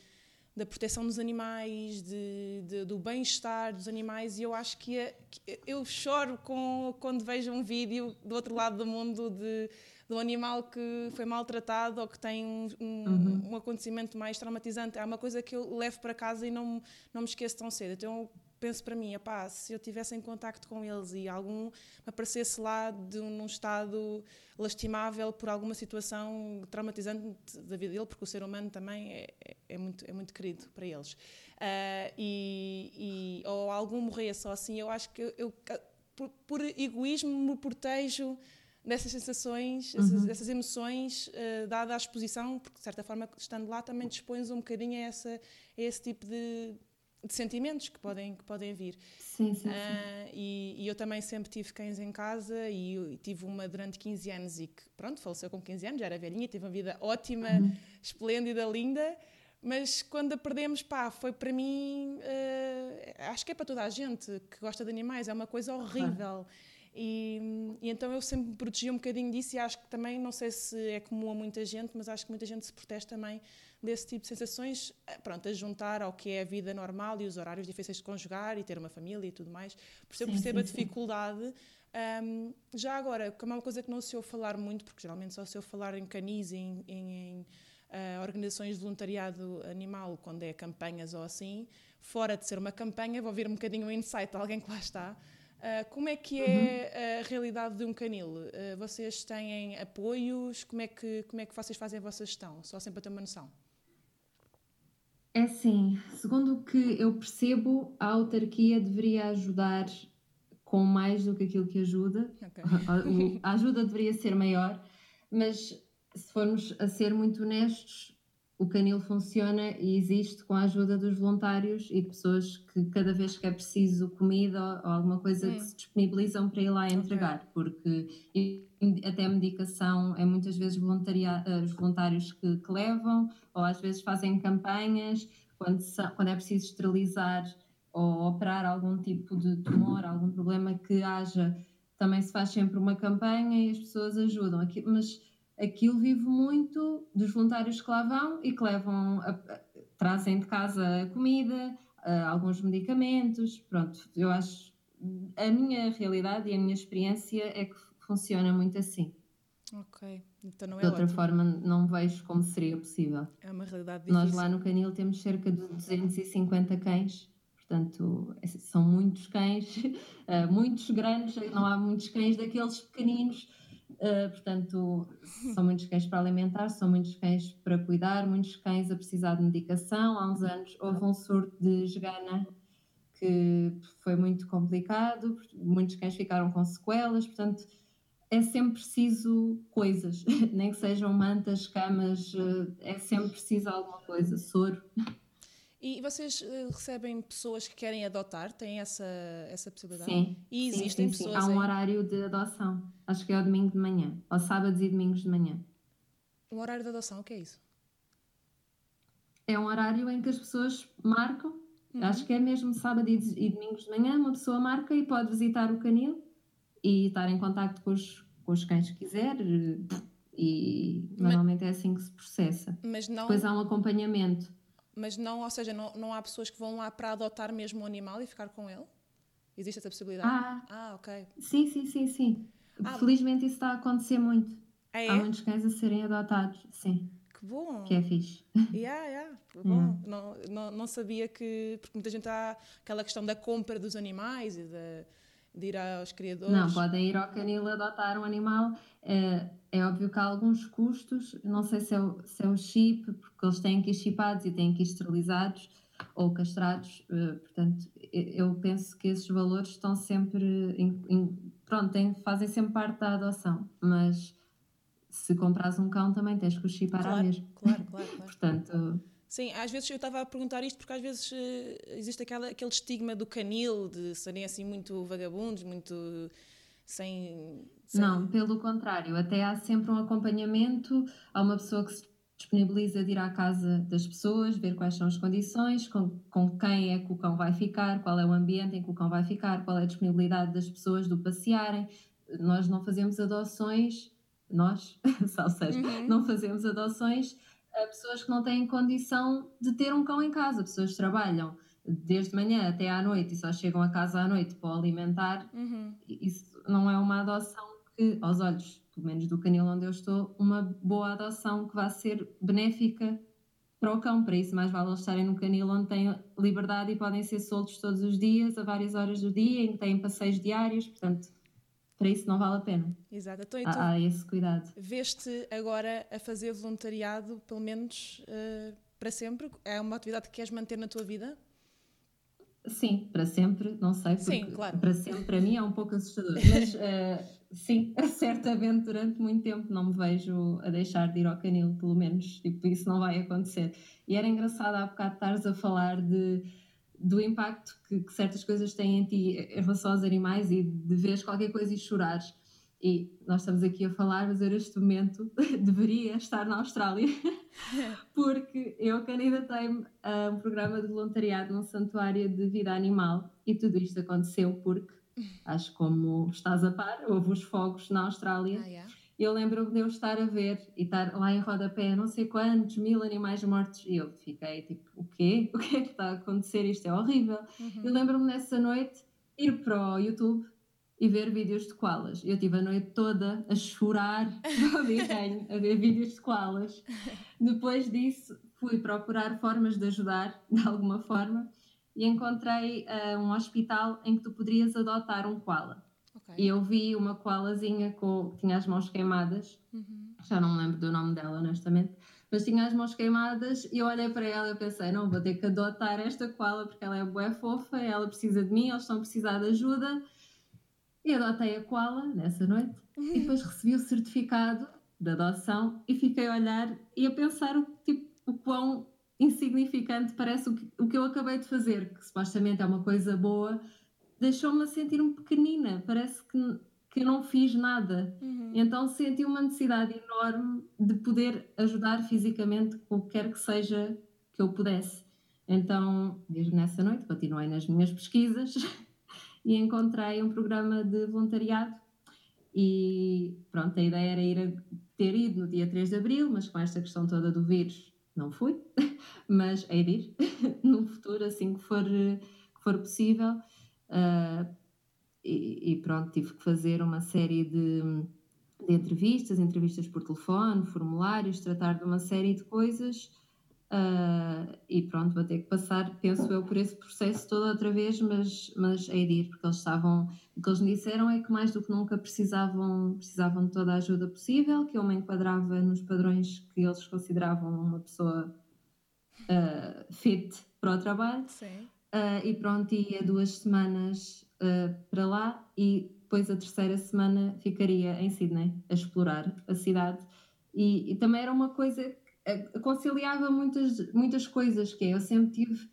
Speaker 1: da proteção dos animais, de, de do bem-estar dos animais, e eu acho que, ia, que eu choro com, quando vejo um vídeo do outro lado do mundo de do animal que foi maltratado ou que tem um, um, uhum. um, acontecimento mais traumatizante. É uma coisa que eu levo para casa e não, não me esqueço tão cedo. Então penso para mim, epá, se eu tivesse em contacto com eles e algum aparecesse lá de um, num estado lastimável por alguma situação traumatizante da vida dele, porque o ser humano também é, é, é muito, é muito querido para eles. Uh, e, e, ou algum morrer só assim, eu acho que eu, eu por, por egoísmo me protejo dessas sensações, uhum. essas, essas, emoções, uh, dada a exposição, porque de certa forma, estando lá, também dispões um bocadinho a, essa, a esse tipo de, de, sentimentos que podem, que podem vir.
Speaker 2: Sim, sim, uh, sim.
Speaker 1: E, e, eu também sempre tive cães em casa e, e, tive uma durante 15 anos e que, pronto, faleceu com 15 anos, já era velhinha, teve uma vida ótima, uhum. esplêndida, linda. Mas quando a perdemos, pá, foi para mim, uh, acho que é para toda a gente que gosta de animais, é uma coisa horrível. E, e, então eu sempre me protegi um bocadinho disso e acho que também, não sei se é comum a muita gente, mas acho que muita gente se protege também desse tipo de sensações, eh, pronto, a juntar ao que é a vida normal e os horários difíceis de conjugar e ter uma família e tudo mais. Por isso eu percebo sim, sim, a dificuldade. Um, já agora, como é uma coisa que não se ouve falar muito, porque geralmente só se ouve falar em canis e em, em, em uh, organizações de voluntariado animal, quando é campanhas ou assim, fora de ser uma campanha, vou ouvir um bocadinho o insight de alguém que lá está, Uh, como é que é uhum. a realidade de um canil? Uh, vocês têm apoios? Como é, que, como é que vocês fazem a vossa gestão? Só sempre para ter uma noção.
Speaker 2: É sim, segundo o que eu percebo, a autarquia deveria ajudar com mais do que aquilo que ajuda. Okay. [laughs] A, a ajuda deveria ser maior, mas se formos a ser muito honestos, o canil funciona e existe com a ajuda dos voluntários e de pessoas que cada vez que é preciso comida ou alguma coisa que se disponibilizam para ir lá entregar, porque até medicação é muitas vezes eh, os voluntários que, que, levam, ou às vezes fazem campanhas quando, quando é preciso esterilizar ou operar algum tipo de tumor, algum problema que haja, também se faz sempre uma campanha e as pessoas ajudam. Aqui, mas aquilo vive muito dos voluntários que lá vão e que levam, a, a, trazem de casa comida, a, alguns medicamentos, pronto, eu acho, a minha realidade e a minha experiência é que funciona muito assim.
Speaker 1: Ok, então não é
Speaker 2: De outra
Speaker 1: ótimo.
Speaker 2: forma, não vejo como seria possível.
Speaker 1: É uma realidade difícil.
Speaker 2: Nós lá no Canil temos cerca de 250 cães, portanto, são muitos cães, [laughs] eh, muitos grandes, não há muitos cães daqueles pequeninos Uh, portanto, são muitos cães para alimentar, são muitos cães para cuidar, muitos cães a precisar de medicação. Há uns anos houve um surto de esgana que foi muito complicado, muitos cães ficaram com sequelas, portanto, é sempre preciso coisas, [laughs] nem que sejam mantas, camas, uh, é sempre preciso alguma coisa, soro.
Speaker 1: E vocês uh, recebem pessoas que querem adotar? Têm essa, essa possibilidade?
Speaker 2: Sim.
Speaker 1: E existem
Speaker 2: sim, sim,
Speaker 1: pessoas.
Speaker 2: Sim. Há um horário de adoção. Acho que é ao domingo de manhã. Ou sábados e domingos de manhã.
Speaker 1: Um horário de adoção, o que é isso?
Speaker 2: É um horário em que as pessoas marcam. Uhum. Acho que é mesmo sábado e, e domingos de manhã. Uma pessoa marca e pode visitar o canil e estar em contato com os, com os cães que quiser. E normalmente mas, é assim que se processa.
Speaker 1: Mas não...
Speaker 2: Depois há um acompanhamento
Speaker 1: mas não, ou seja, não, não há pessoas que vão lá para adotar mesmo o animal e ficar com ele? Existe essa possibilidade?
Speaker 2: Ah,
Speaker 1: ah ok.
Speaker 2: Sim, sim, sim, sim. Ah, Felizmente isso está a acontecer muito.
Speaker 1: Ah, é?
Speaker 2: Há muitos cães a serem adotados, sim.
Speaker 1: Que bom!
Speaker 2: Que é fixe. [laughs]
Speaker 1: Yeah, yeah, que bom. Yeah. Não, não, não sabia que. Porque muita gente há aquela questão da compra dos animais e de, de ir aos criadores.
Speaker 2: Não, podem ir ao canil adotar um animal. É, é óbvio que há alguns custos, não sei se é, o, se é o chip, porque eles têm que ir chipados e têm que ir esterilizados ou castrados, uh, portanto, eu penso que esses valores estão sempre, em, em, pronto, tem, fazem sempre parte da adoção, mas se compras um cão também tens que o chipar
Speaker 1: claro,
Speaker 2: à mesma.
Speaker 1: Claro, claro, claro. [laughs]
Speaker 2: portanto...
Speaker 1: Sim, às vezes eu estava a perguntar isto porque às vezes uh, existe aquela, aquele estigma do canil, de serem assim muito vagabundos, muito sem, sem...
Speaker 2: Não, pelo contrário, até há sempre um acompanhamento, há uma pessoa que se disponibiliza de ir à casa das pessoas, ver quais são as condições, com, com quem é que o cão vai ficar, qual é o ambiente em que o cão vai ficar, qual é a disponibilidade das pessoas do passearem. Nós não fazemos adoções, nós, [laughs] ou seja, uhum. não fazemos adoções a pessoas que não têm condição de ter um cão em casa, pessoas que trabalham desde manhã até à noite e só chegam a casa à noite para o alimentar. Uhum. Isso não é uma adoção que, aos olhos pelo menos do canil onde eu estou, uma boa adoção que vai ser benéfica para o cão. Para isso, mais vale eles estarem no canil onde têm liberdade e podem ser soltos todos os dias, a várias horas do dia, em que têm passeios diários, portanto, para isso não vale a pena.
Speaker 1: Exato.
Speaker 2: Então, então, há, há esse cuidado.
Speaker 1: Veste agora a fazer voluntariado, pelo menos uh, para sempre? É uma atividade que queres manter na tua vida?
Speaker 2: Sim, para sempre, não sei, porque
Speaker 1: sim, claro.
Speaker 2: para sempre para mim é um pouco assustador, [laughs] mas uh, sim, [laughs] certamente durante muito tempo não me vejo a deixar de ir ao canil, pelo menos, tipo, isso não vai acontecer. E era engraçado há bocado estares a falar de, do impacto que, que certas coisas têm em ti em relação aos animais e de veres qualquer coisa e chorares. E nós estamos aqui a falar, mas eu neste momento [laughs] deveria estar na Austrália, [laughs] porque eu candidatei-me a um programa de voluntariado num santuário de vida animal e tudo isto aconteceu porque, [laughs] acho como estás a par, houve os fogos na Austrália. Ah, yeah. Eu lembro-me de eu estar a ver e estar lá em rodapé, não sei quantos mil animais mortos, e eu fiquei tipo, o quê? [laughs] O que é que está a acontecer? Isto é horrível. Uhum. Eu lembro-me nessa noite ir para o YouTube e ver vídeos de koalas. Eu tive a noite toda a chorar [laughs] ao desenho, a ver vídeos de koalas. Depois disso, fui procurar formas de ajudar, de alguma forma, e encontrei uh, um hospital em que tu poderias adotar um koala. Okay. E eu vi uma koalazinha com, que tinha as mãos queimadas, uhum. já não me lembro do nome dela, honestamente, mas tinha as mãos queimadas e eu olhei para ela e pensei, não, vou ter que adotar esta koala porque ela é boa fofa, ela precisa de mim, eles estão a precisar de ajuda e adotei a koala nessa noite e depois recebi o certificado de adoção e fiquei a olhar e a pensar o, tipo, o quão insignificante parece o que, o que eu acabei de fazer, que supostamente é uma coisa boa, deixou-me sentir-me pequenina, parece que, que eu não fiz nada. Uhum. Então senti uma necessidade enorme de poder ajudar fisicamente com o que quer que seja que eu pudesse. Então, desde nessa noite, continuei nas minhas pesquisas [laughs] e encontrei um programa de voluntariado e pronto, a ideia era ir ter ido no dia 3 de Abril, mas com esta questão toda do vírus não fui, [laughs] mas hei de ir [laughs] no futuro, assim que for, que for possível. Uh, e, e, pronto, tive que fazer uma série de, de entrevistas, entrevistas por telefone, formulários, tratar de uma série de coisas Uh, e pronto, vou ter que passar, penso eu, por esse processo todo outra vez, mas, mas é de ir, porque eles estavam. O que eles me disseram é que mais do que nunca precisavam, precisavam de toda a ajuda possível, que eu me enquadrava nos padrões que eles consideravam uma pessoa uh, fit para o trabalho. Uh, e pronto, ia duas semanas para lá e depois a terceira semana ficaria em Sydney a explorar a cidade. E, e também era uma coisa conciliava muitas, muitas coisas, que é, eu sempre tive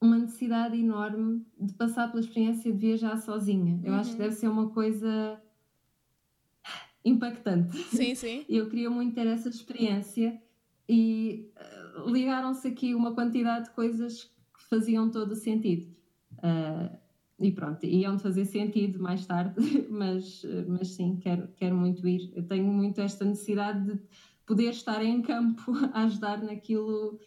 Speaker 2: uma necessidade enorme de passar pela experiência de viajar sozinha. Eu uhum. acho que uhum. deve ser uma coisa impactante.
Speaker 1: Sim, sim. [laughs]
Speaker 2: Eu queria muito ter essa experiência e uh, ligaram-se aqui uma quantidade de coisas que faziam todo o sentido. Uh, e pronto, iam fazer sentido mais tarde, [laughs] mas, mas sim, quero, quero muito ir. Eu tenho muito esta necessidade de poder estar em campo [laughs] a ajudar naquilo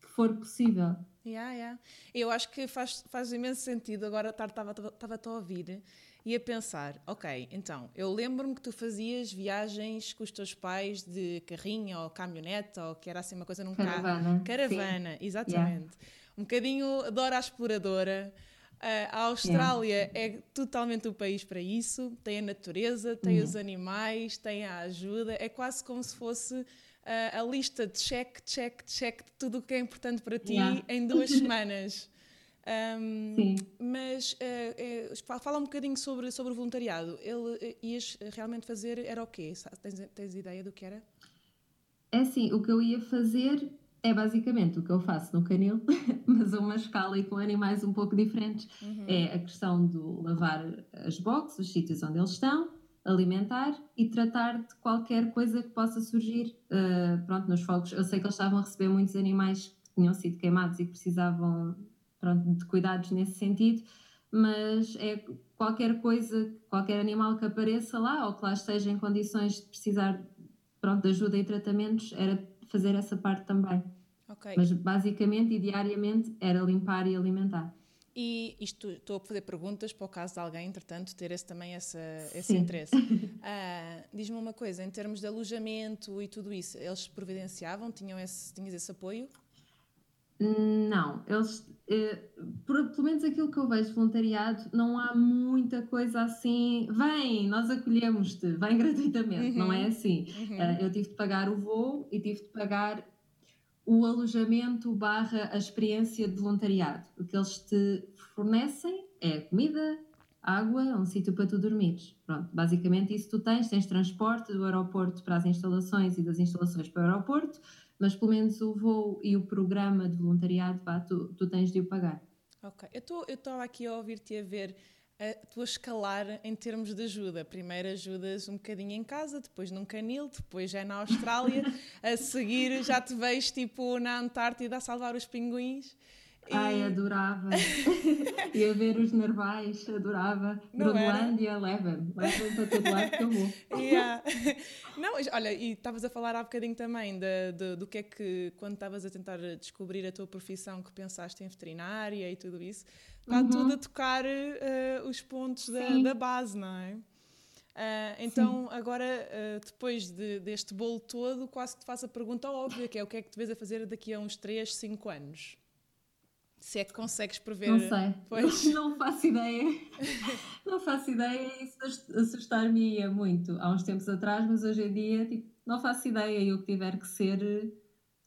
Speaker 2: que for possível.
Speaker 1: Yeah, yeah. Eu acho que faz, faz imenso sentido. Agora estava a ouvir e a pensar: ok, então, eu lembro-me que tu fazias viagens com os teus pais de carrinho ou caminhonete, ou que era assim uma coisa num
Speaker 2: Caravana.
Speaker 1: carro. Caravana,
Speaker 2: Sim.
Speaker 1: exatamente.
Speaker 2: Yeah.
Speaker 1: Um bocadinho Dora a Exploradora. Uh, a Austrália é totalmente o país para isso. Tem a natureza, tem os animais, tem a ajuda. É quase como se fosse uh, a lista de check, check, check de tudo o que é importante para ti
Speaker 2: Yeah.
Speaker 1: em duas [laughs] semanas. Um, mas uh, fa- fala um bocadinho sobre, sobre o voluntariado. Ele eh, ias realmente fazer, era o quê? Tens, tens ideia do que era?
Speaker 2: É assim, o que eu ia fazer é basicamente o que eu faço no canil, [laughs] mas a uma escala e com animais um pouco diferentes. É a questão do lavar as boxes, os sítios onde eles estão, alimentar e tratar de qualquer coisa que possa surgir uh, pronto, nos fogos. Eu sei que eles estavam a receber muitos animais que tinham sido queimados e que precisavam pronto, de cuidados nesse sentido, mas é qualquer coisa, qualquer animal que apareça lá ou que lá esteja em condições de precisar pronto, de ajuda e tratamentos, era fazer essa parte também.
Speaker 1: Ok.
Speaker 2: Mas basicamente e diariamente era limpar e alimentar.
Speaker 1: E isto estou a fazer perguntas para o caso de alguém, entretanto, ter esse, também essa, esse interesse. [laughs] Ah, Diz-me uma coisa, em termos de alojamento e tudo isso, eles providenciavam? Tinham esse, tinhas esse apoio?
Speaker 2: Não, eles, eh, por- pelo menos aquilo que eu vejo de voluntariado, não há muita coisa assim. Vem, nós acolhemos-te, vem [laughs] gratuitamente, não é assim. Eh, eu tive de pagar o voo e tive de pagar o alojamento barra a experiência de voluntariado. O que eles te fornecem é comida, água, um sítio para tu dormires. Pronto, basicamente isso tu tens, tens transporte do aeroporto para as instalações e das instalações para o aeroporto, mas pelo menos o voo e o programa de voluntariado, tu, tu tens de o pagar.
Speaker 1: Ok. Eu estava aqui a ouvir-te e a ver a tua escalar em termos de ajuda. Primeiro ajudas um bocadinho em casa, depois num canil, depois já na Austrália. a seguir já te vejo tipo na Antártida a salvar os pinguins. E-
Speaker 2: Ai, adorava. [laughs] Ia ver os narvais, adorava.
Speaker 1: Não?
Speaker 2: Groenlândia, leva-me, leva-me para todo lado que eu vou.
Speaker 1: Yeah. Não, olha, e estavas a falar há bocadinho também de, de- do que é que, quando estavas a tentar descobrir a tua profissão, que pensaste em veterinária e tudo isso, está
Speaker 2: Uhum.
Speaker 1: tudo a tocar eh, os pontos da,
Speaker 2: Sim.
Speaker 1: da base, não é? Ah, então, agora, ah, depois de- deste bolo todo, quase que te faço a pergunta óbvia, que é o que é que te vês a fazer daqui a uns 3, 5 anos? Se é que consegues prever.
Speaker 2: Não sei.
Speaker 1: Pois. [laughs]
Speaker 2: Não faço ideia. Não faço ideia. Isso assustar-me-ia muito há uns tempos atrás, mas hoje em dia tipo, não faço ideia. E o que tiver que ser,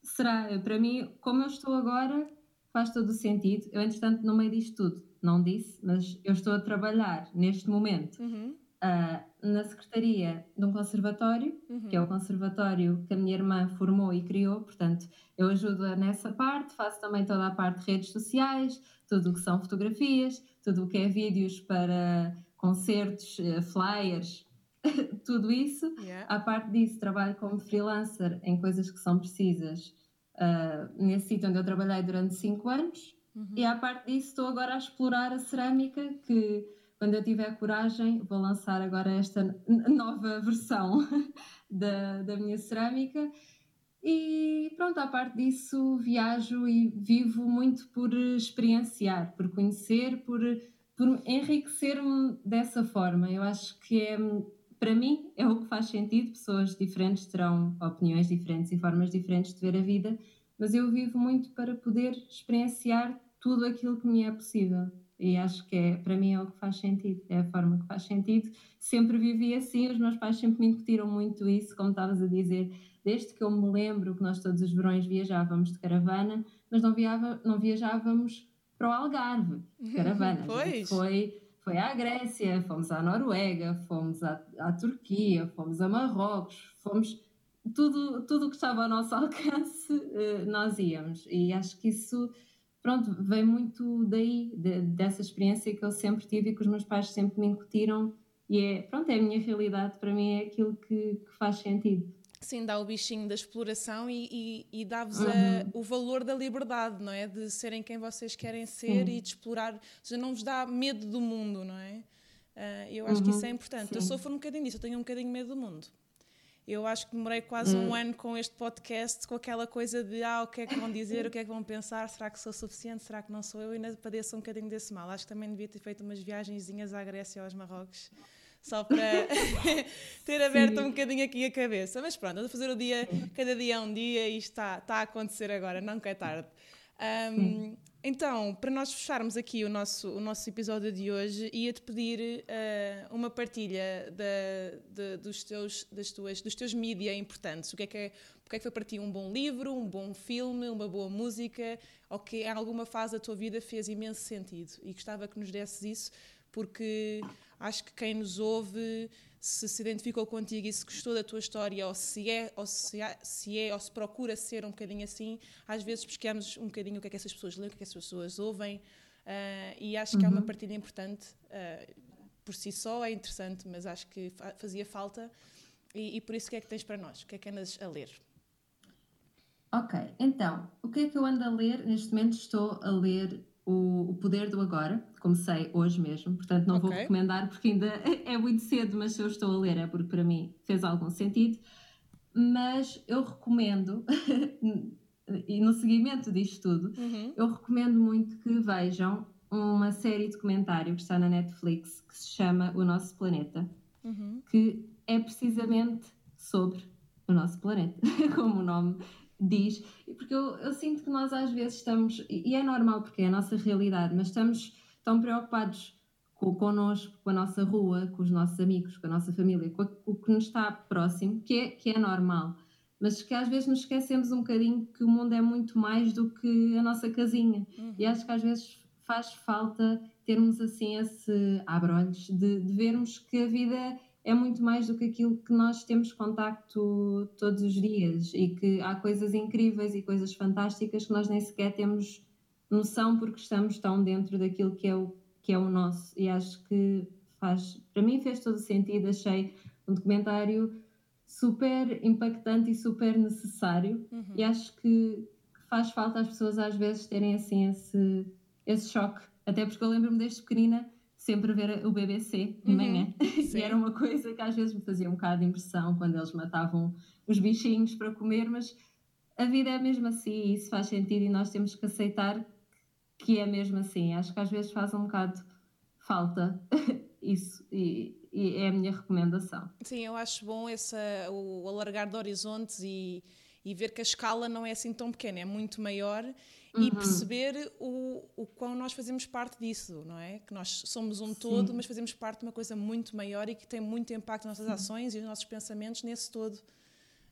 Speaker 2: será. Para mim, como eu estou agora, faz todo o sentido. Eu, entretanto, no meio disto tudo, não disse, mas eu estou a trabalhar neste momento
Speaker 1: Uhum,
Speaker 2: ah, na secretaria de um conservatório,
Speaker 1: uhum.
Speaker 2: que é o conservatório que a minha irmã formou e criou, portanto, eu ajudo nessa parte, faço também toda a parte de redes sociais, tudo o que são fotografias, tudo o que é vídeos para concertos, eh, flyers, [laughs] tudo isso.
Speaker 1: Yeah.
Speaker 2: À parte disso, trabalho como freelancer em coisas que são precisas ah, nesse sítio onde eu trabalhei durante 5 anos. E à parte disso, estou agora a explorar a cerâmica, que quando eu tiver coragem, vou lançar agora esta nova versão [laughs] da, da minha cerâmica. E pronto, à parte disso, viajo e vivo muito por experienciar, por conhecer, por, por enriquecer-me dessa forma. Eu acho que é, para mim, é o que faz sentido. Pessoas diferentes terão opiniões diferentes e formas diferentes de ver a vida, mas eu vivo muito para poder experienciar tudo aquilo que me é possível. E acho que é, para mim é o que faz sentido, é a forma que faz sentido. Sempre vivi assim, os meus pais sempre me incutiram muito isso, como estavas a dizer, desde que eu me lembro que nós todos os verões viajávamos de caravana, mas não, viava, não viajávamos para o Algarve de caravana. [laughs] Foi, foi à Grécia, fomos à Noruega, fomos à, à Turquia, fomos a Marrocos, fomos tudo tudo o que estava ao nosso [laughs] alcance eh, nós íamos e acho que isso pronto vem muito daí de- dessa experiência que eu sempre tive e que os meus pais sempre me incutiram e é pronto é a minha realidade para mim é aquilo que, que faz sentido
Speaker 1: Sim, dá o bichinho da exploração e, e, e dá-vos
Speaker 2: Uhum.
Speaker 1: o valor da liberdade, não é? De serem quem vocês querem ser
Speaker 2: Sim.
Speaker 1: e de explorar. Ou seja, não vos dá medo do mundo, não é? Ah, eu acho que
Speaker 2: Uhum,
Speaker 1: isso é importante. Eu
Speaker 2: sim.
Speaker 1: sofro um bocadinho disso, eu tenho um bocadinho medo do mundo. Eu acho que demorei quase um hum. ano com este podcast, com aquela coisa de ah, o que é que vão dizer, o que é que vão pensar, será que sou suficiente, será que não sou eu? E ainda padeço um bocadinho desse mal. Acho que também devia ter feito umas viagenzinhas à Grécia ou aos Marrocos só para [laughs] ter aberto Sim. um bocadinho aqui a cabeça. Mas pronto, a fazer o dia, cada dia é um dia e está, está a acontecer agora, não que é tarde. Um, então, para nós fecharmos aqui o nosso, o nosso episódio de hoje, ia-te pedir uh, uma partilha de, dos, teus, das tuas, dos teus mídia importantes. O que é que é, porque é que foi para ti um bom livro, um bom filme, uma boa música, ou que em alguma fase da tua vida fez imenso sentido? E gostava que nos desses isso, porque acho que quem nos ouve se se identificou contigo e se gostou da tua história ou se é ou se, se é ou se procura ser um bocadinho assim, às vezes pesquemos um bocadinho o que é que essas pessoas leem, o que é que essas pessoas ouvem uh, e acho que uhum. é uma partilha importante uh, por si só, é interessante, mas acho que fazia falta e, e, por isso o que é que tens para nós? O que é que andas a ler?
Speaker 2: Ok, então, o que é que eu ando a ler? Neste momento estou a ler o, o Poder do Agora, comecei hoje mesmo, portanto não okay. vou recomendar porque ainda [laughs] é muito cedo, mas se eu estou a ler é porque para mim fez algum sentido. Mas eu recomendo, [laughs] e no seguimento disto tudo, uhum. eu recomendo muito que vejam uma série de documentário que está na Netflix que se chama O Nosso Planeta, uhum. que é precisamente sobre o nosso planeta, [laughs] como o nome diz, porque eu, eu, sinto que nós às vezes estamos, e é normal porque é a nossa realidade, mas estamos tão preocupados com, connosco, com a nossa rua, com os nossos amigos, com a nossa família, com, a, com o que nos está próximo, que é, que é normal, mas que às vezes nos esquecemos um bocadinho que o mundo é muito mais do que a nossa casinha, uhum. e acho que às vezes faz falta termos assim esse abrolhos de, de vermos que a vida é muito mais do que aquilo que nós temos contacto todos os dias e que há coisas incríveis e coisas fantásticas que nós nem sequer temos noção porque estamos tão dentro daquilo que é o, que é o nosso. E acho que faz, para mim fez todo sentido, achei um documentário super impactante e super necessário uhum. e acho que faz falta às pessoas às vezes terem assim esse, esse choque, até porque eu lembro-me desde pequenina sempre ver o BBC de uhum, manhã. [laughs] e era uma coisa que às vezes me fazia um bocado de impressão quando eles matavam os bichinhos para comer, mas a vida é mesmo assim e isso faz sentido e nós temos que aceitar que é mesmo assim. Acho que às vezes faz um bocado falta [laughs] isso e, e, é a minha recomendação.
Speaker 1: Sim, eu acho bom esse, o alargar de horizontes e, e ver que a escala não é assim tão pequena, é muito maior uhum. e perceber o, o quão nós fazemos parte disso, não é? Que nós somos um Sim. todo, mas fazemos parte de uma coisa muito maior e que tem muito impacto nas nossas Sim. ações e nos nossos pensamentos nesse todo.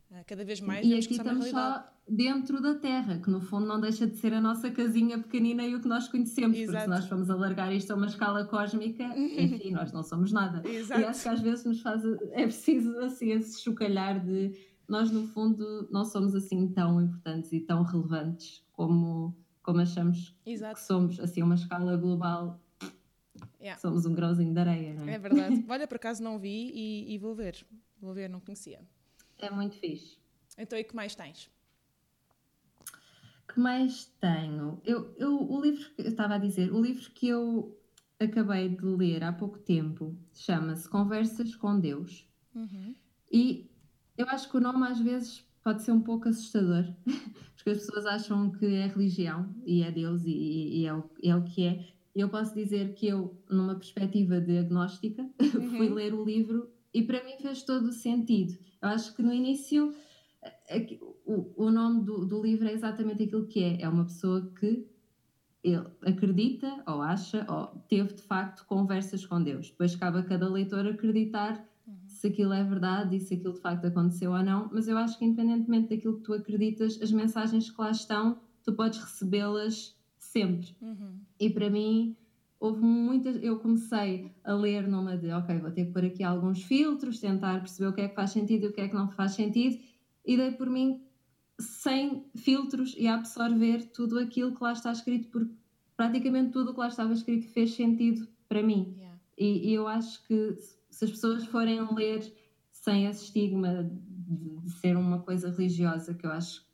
Speaker 1: Ah, cada vez mais
Speaker 2: e aqui estamos só dentro da Terra, que no fundo não deixa de ser a nossa casinha pequenina e o que nós conhecemos, Exato. porque se nós formos alargar isto a uma escala cósmica, [laughs] enfim, nós não somos nada. Exato. E acho que às vezes nos faz, é preciso assim esse chocalhar de nós no fundo não somos assim tão importantes e tão relevantes como, como achamos Exato. que somos, assim, uma escala global. Yeah. Somos um grãozinho de areia, não é?
Speaker 1: É verdade. Olha, por acaso não vi e, e vou ver. Vou ver, não conhecia.
Speaker 2: É muito fixe.
Speaker 1: Então, e que mais tens?
Speaker 2: que mais tenho? Eu, eu, o livro que eu estava a dizer, o livro que eu acabei de ler há pouco tempo chama-se Conversas com Deus. Uhum. E eu acho que o nome às vezes pode ser um pouco assustador, [laughs] porque as pessoas acham que é religião e é Deus e, e é, o, é o que é. Eu posso dizer que eu, numa perspectiva de agnóstica, [laughs] uhum. fui ler o livro e para mim fez todo o sentido. Eu acho que no início o, o nome do, do livro é exatamente aquilo que é. É uma pessoa que ele acredita ou acha ou teve de facto conversas com Deus. Depois cabe a cada leitor acreditar se aquilo é verdade e se aquilo de facto aconteceu ou não, mas eu acho que independentemente daquilo que tu acreditas, as mensagens que lá estão, tu podes recebê-las sempre. Uhum. E para mim, houve muitas. Eu comecei a ler numa de, ok, vou ter que pôr aqui alguns filtros, tentar perceber o que é que faz sentido e o que é que não faz sentido, e dei por mim sem filtros e a absorver tudo aquilo que lá está escrito, porque praticamente tudo o que lá estava escrito fez sentido para mim. Yeah. E, e eu acho que se as pessoas forem ler sem esse estigma de, de, ser uma coisa religiosa, que eu acho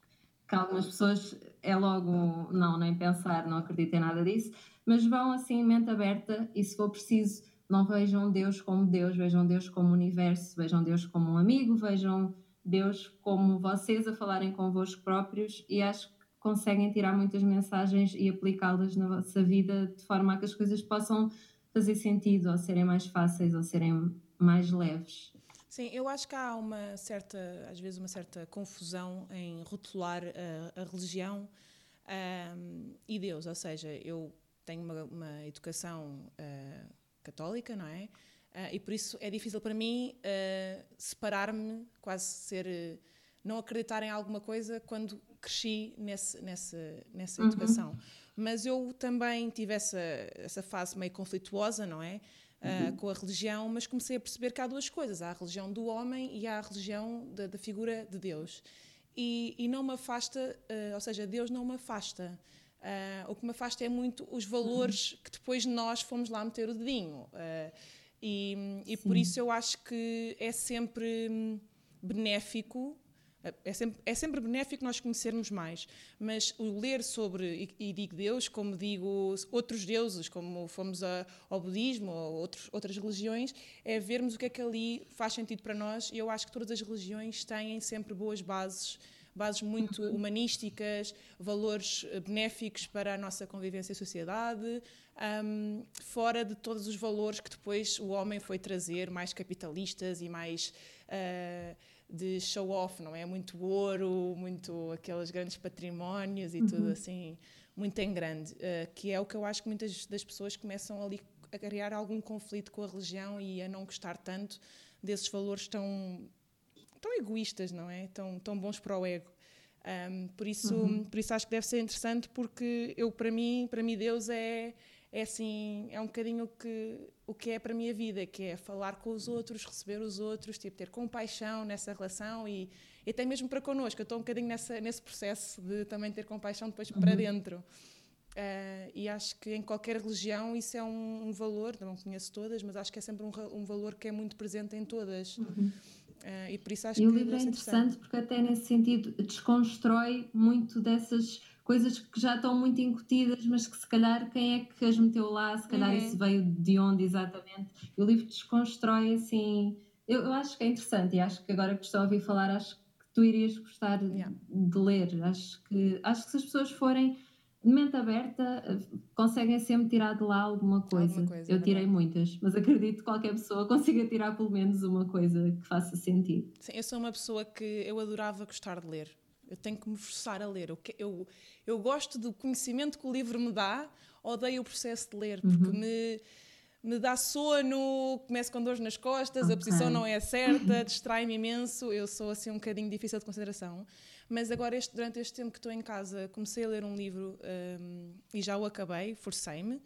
Speaker 2: que algumas pessoas é logo não, nem pensar, não acreditem nada disso, mas vão assim, mente aberta e se for preciso, não vejam Deus como Deus, vejam Deus como universo, vejam Deus como um amigo, vejam Deus como vocês a falarem convosco próprios e acho que conseguem tirar muitas mensagens e aplicá-las na vossa vida de forma a que as coisas possam fazer sentido ou serem mais fáceis ou serem mais leves.
Speaker 1: Sim, eu acho que há uma certa, às vezes, uma certa confusão em rotular a, a religião um, e Deus. Ou seja, eu tenho uma, uma educação uh, católica, não é? Uh, e por isso é difícil para mim uh, separar-me, quase ser. não acreditar em alguma coisa quando cresci nesse, nessa, nessa uhum. educação. Mas eu também tive essa, essa fase meio conflituosa, não é? Uh, com a religião, mas comecei a perceber que há duas coisas: há a religião do homem e há a religião da, da figura de Deus. E, e não me afasta, uh, ou seja, Deus não me afasta. Uh, o que me afasta é muito os valores uhum. que depois nós fomos lá meter o dedinho. e, e por isso eu acho que é sempre hum, benéfico é sempre, é sempre benéfico nós conhecermos mais, mas o ler sobre, e, e digo Deus, como digo outros deuses, como fomos a, ao budismo ou outros, outras religiões, é vermos o que é que ali faz sentido para nós. E eu acho que todas as religiões têm sempre boas bases bases muito uhum. humanísticas, valores eh, benéficos para a nossa convivência e sociedade, um, fora de todos os valores que depois o homem foi trazer, mais capitalistas e mais. Uh, de show off, não é? Muito ouro, muito aqueles grandes patrimónios e uhum. tudo assim, muito em grande, uh, que é o que eu acho que muitas das pessoas começam ali a criar algum conflito com a religião e a não gostar tanto desses valores tão tão egoístas, não é? Tão tão bons para o ego. Um, por isso, uhum. por isso acho que deve ser interessante porque eu para mim, para mim Deus é é assim, é um bocadinho que, o que é para a minha vida, que é falar com os outros, receber os outros, tipo, ter compaixão nessa relação e, e até mesmo para connosco. Eu estou um bocadinho nessa, nesse processo de também ter compaixão depois uhum. para dentro. Uh, e acho que em qualquer religião isso é um, um, valor, não conheço todas, mas acho que é sempre um, um valor que é muito presente em todas. Uhum. Uh, e por isso acho
Speaker 2: e
Speaker 1: que
Speaker 2: o livro é interessante, interessante porque até nesse sentido desconstrói muito dessas coisas que já estão muito incutidas, mas que se calhar quem é que as meteu lá, se calhar uhum. isso veio de onde exatamente. E o livro desconstrói assim. Eu, eu, acho que é interessante e acho que agora que estou a ouvir falar, acho que tu irias gostar yeah. de ler. Acho que, acho que se as pessoas forem de mente aberta, conseguem sempre tirar de lá alguma coisa. Alguma coisa eu é tirei muitas, mas acredito que qualquer pessoa [laughs] consiga tirar pelo menos uma coisa que faça sentido.
Speaker 1: Sim, eu sou uma pessoa que eu adorava gostar de ler. Eu tenho que me forçar a ler. Eu, eu, eu gosto do conhecimento que o livro me dá, odeio o processo de ler, porque uhum. me, me dá sono, começo com dores nas costas, okay. a posição não é certa, [laughs] distrai-me imenso. Eu sou assim um bocadinho difícil de consideração. Mas agora, este, durante este tempo que estou em casa, comecei a ler um livro um, e já o acabei, forcei-me.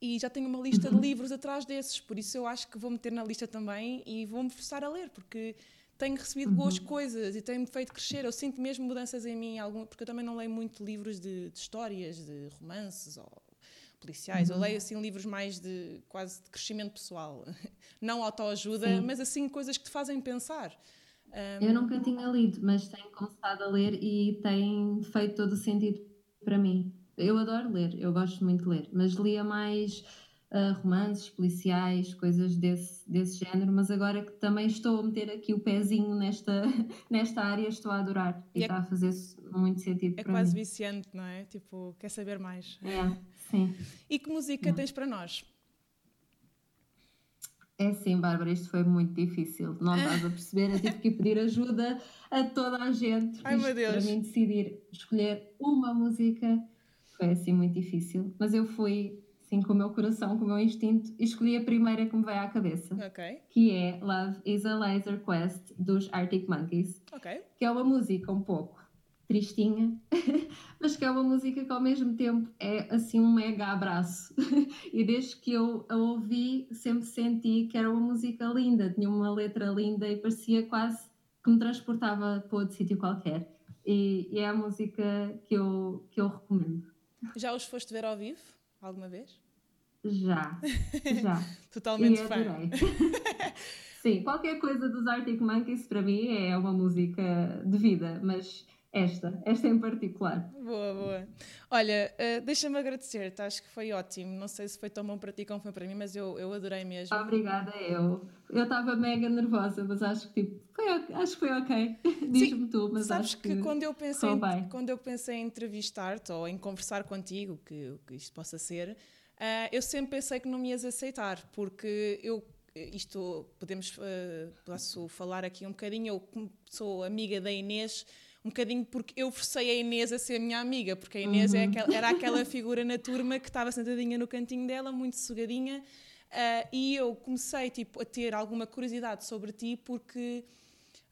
Speaker 1: E já tenho uma lista de uhum. livros atrás desses, por isso eu acho que vou meter na lista também e vou-me forçar a ler, porque tenho recebido uhum. boas coisas e tem-me feito crescer. Eu sinto mesmo mudanças em mim, algum, porque eu também não leio muito livros de, de histórias, de romances ou policiais. Uhum. Eu leio assim livros mais de quase de crescimento pessoal, [laughs] não autoajuda, mas assim coisas que te fazem pensar.
Speaker 2: Um... Eu nunca tinha lido, mas tenho começado a ler e tem feito todo o sentido para mim. Eu adoro ler, eu gosto muito de ler, mas lia mais uh, romances policiais, coisas desse, desse género, mas agora que também estou a meter aqui o pezinho nesta, [laughs] nesta área, estou a adorar e, e é, está a fazer muito sentido
Speaker 1: é quase
Speaker 2: mim.
Speaker 1: viciante, não é? Tipo, quer saber mais.
Speaker 2: É, sim. [laughs]
Speaker 1: E que música tens para nós?
Speaker 2: É sim, Bárbara, isto foi muito difícil. Não [laughs] estás a perceber, eu tive que pedir ajuda a toda a gente.
Speaker 1: Ai, meu Deus.
Speaker 2: Para mim decidir escolher uma música foi assim muito difícil, mas eu fui assim com o meu coração, com o meu instinto, escolhi a primeira que me veio à cabeça,
Speaker 1: okay.
Speaker 2: que é Love is a Laser Quest dos Arctic Monkeys,
Speaker 1: okay.
Speaker 2: que é uma música um pouco tristinha, [laughs] mas que é uma música que ao mesmo tempo é assim um mega abraço. [laughs] e desde que eu a ouvi, sempre senti que era uma música linda, tinha uma letra linda e parecia quase que me transportava para outro sítio qualquer. E, e, é a música que eu, que eu recomendo.
Speaker 1: Já os foste ver ao vivo? Alguma vez?
Speaker 2: Já, [laughs] já.
Speaker 1: Totalmente
Speaker 2: fã. [laughs] Sim, qualquer coisa dos Arctic Monkeys para mim é uma música de vida, mas esta, esta em particular.
Speaker 1: Boa, boa. Olha, uh, deixa-me agradecer-te, acho que foi ótimo. Não sei se foi tão bom para ti como foi para mim, mas eu, eu adorei mesmo.
Speaker 2: Obrigada, eu. Eu estava mega nervosa, mas acho que tipo, foi, acho que foi ok. [laughs] Diz-me tu, mas
Speaker 1: sabes
Speaker 2: acho
Speaker 1: que, que quando eu pensei em, quando eu pensei em entrevistar-te ou em conversar contigo, que, que isto possa ser, uh, eu sempre pensei que não me ias aceitar, porque eu isto podemos uh, posso falar aqui um bocadinho. Eu sou amiga da Inês um bocadinho porque eu forcei a Inês a ser minha amiga, porque a Inês é uhum. é aquela, era aquela figura na turma que estava sentadinha no cantinho dela, muito sugadinha, uh, e eu comecei tipo, a ter alguma curiosidade sobre ti porque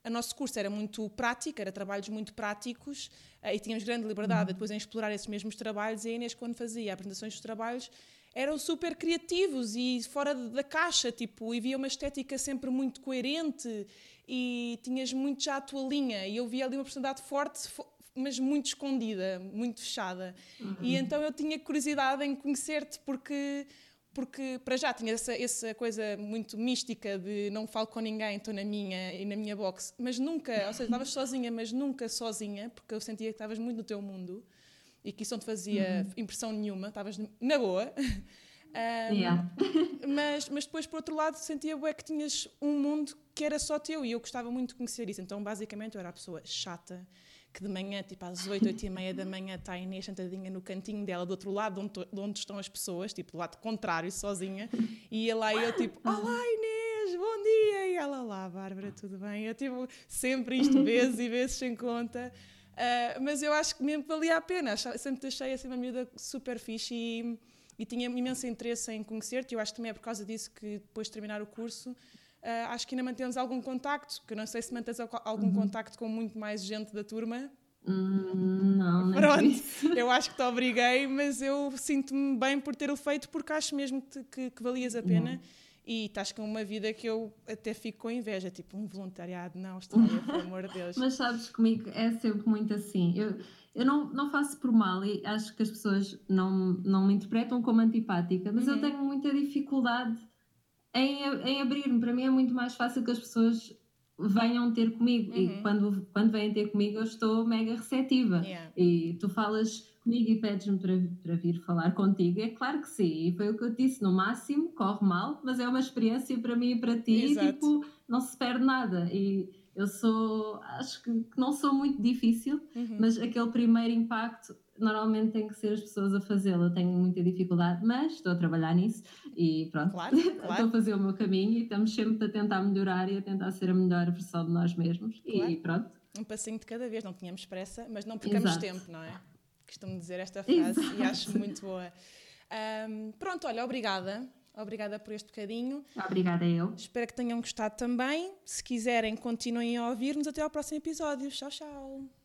Speaker 1: o nosso curso era muito prático, era trabalhos muito práticos uh, e tínhamos grande liberdade uhum. depois em explorar esses mesmos trabalhos e a Inês quando fazia apresentações dos trabalhos eram super criativos e fora da caixa, tipo, e via uma estética sempre muito coerente e tinhas muito já a tua linha e eu via ali uma personalidade forte mas muito escondida, muito fechada. Uhum. E então eu tinha curiosidade em conhecer-te porque porque para já tinha essa, essa coisa muito mística de não falo com ninguém, estou na minha e na minha box, mas nunca, ou seja, estavas sozinha, mas nunca sozinha, porque eu sentia que estavas muito no teu mundo e que isso não te fazia uhum. impressão nenhuma, estavas na boa. [laughs] Um, yeah. [laughs] mas, mas depois, por outro lado, sentia bué que tinhas um mundo que era só teu e eu gostava muito de conhecer isso. Então, basicamente, eu era a pessoa chata que de manhã, tipo às 8, 8 e meia da manhã, está a Inês sentadinha no cantinho dela, do outro lado de onde, de onde estão as pessoas, tipo do lado contrário, sozinha, e ia lá e eu tipo, [laughs] olá Inês, bom dia! E ela lá, Bárbara, tudo bem? Eu tipo, sempre isto, vezes e vezes sem conta. Uh, mas eu acho que mesmo valia a pena, sempre achei assim uma miúda super fixe e e tinha imenso interesse em conhecer-te. Eu acho que também é por causa disso que depois de terminar o curso, uh, acho que ainda mantemos algum contacto, que não sei se mantens algum uhum. contacto com muito mais gente da turma.
Speaker 2: Hum, não, não
Speaker 1: Pronto, [laughs] eu acho que te obriguei, mas eu sinto-me bem por ter o feito porque acho mesmo que, que, que valias a pena. Uhum. E estás com uma vida que eu até fico com inveja, tipo um voluntariado na Austrália, pelo amor de Deus. [laughs]
Speaker 2: Mas sabes, comigo é sempre muito assim. Eu, eu não, não faço por mal e acho que as pessoas não, não me interpretam como antipática, mas uhum. eu tenho muita dificuldade em, em abrir-me. Para mim é muito mais fácil que as pessoas venham ter comigo uhum. e quando, quando vêm ter comigo eu estou mega receptiva yeah. e tu falas comigo e pedes-me para, para vir falar contigo, é claro que sim, e foi o que eu disse, no máximo corre mal, mas é uma experiência para mim e para ti Exato. e tipo, não se perde nada e eu sou, acho que não sou muito difícil, uhum. mas aquele primeiro impacto normalmente tem que ser as pessoas a fazê-lo. Eu tenho muita dificuldade, mas estou a trabalhar nisso e pronto, claro, [laughs] claro. estou a fazer o meu caminho e estamos sempre a tentar melhorar e a tentar ser a melhor versão de nós mesmos. Claro. E pronto.
Speaker 1: Um passinho de cada vez, não tínhamos pressa, mas não percamos Exato. tempo, não é? Costumo dizer esta frase Exato. e acho muito boa. Um, pronto, olha, obrigada. Obrigada por este bocadinho.
Speaker 2: Obrigada eu.
Speaker 1: Espero que tenham gostado também. Se quiserem, continuem a ouvir-nos. Até ao próximo episódio. Tchau, tchau.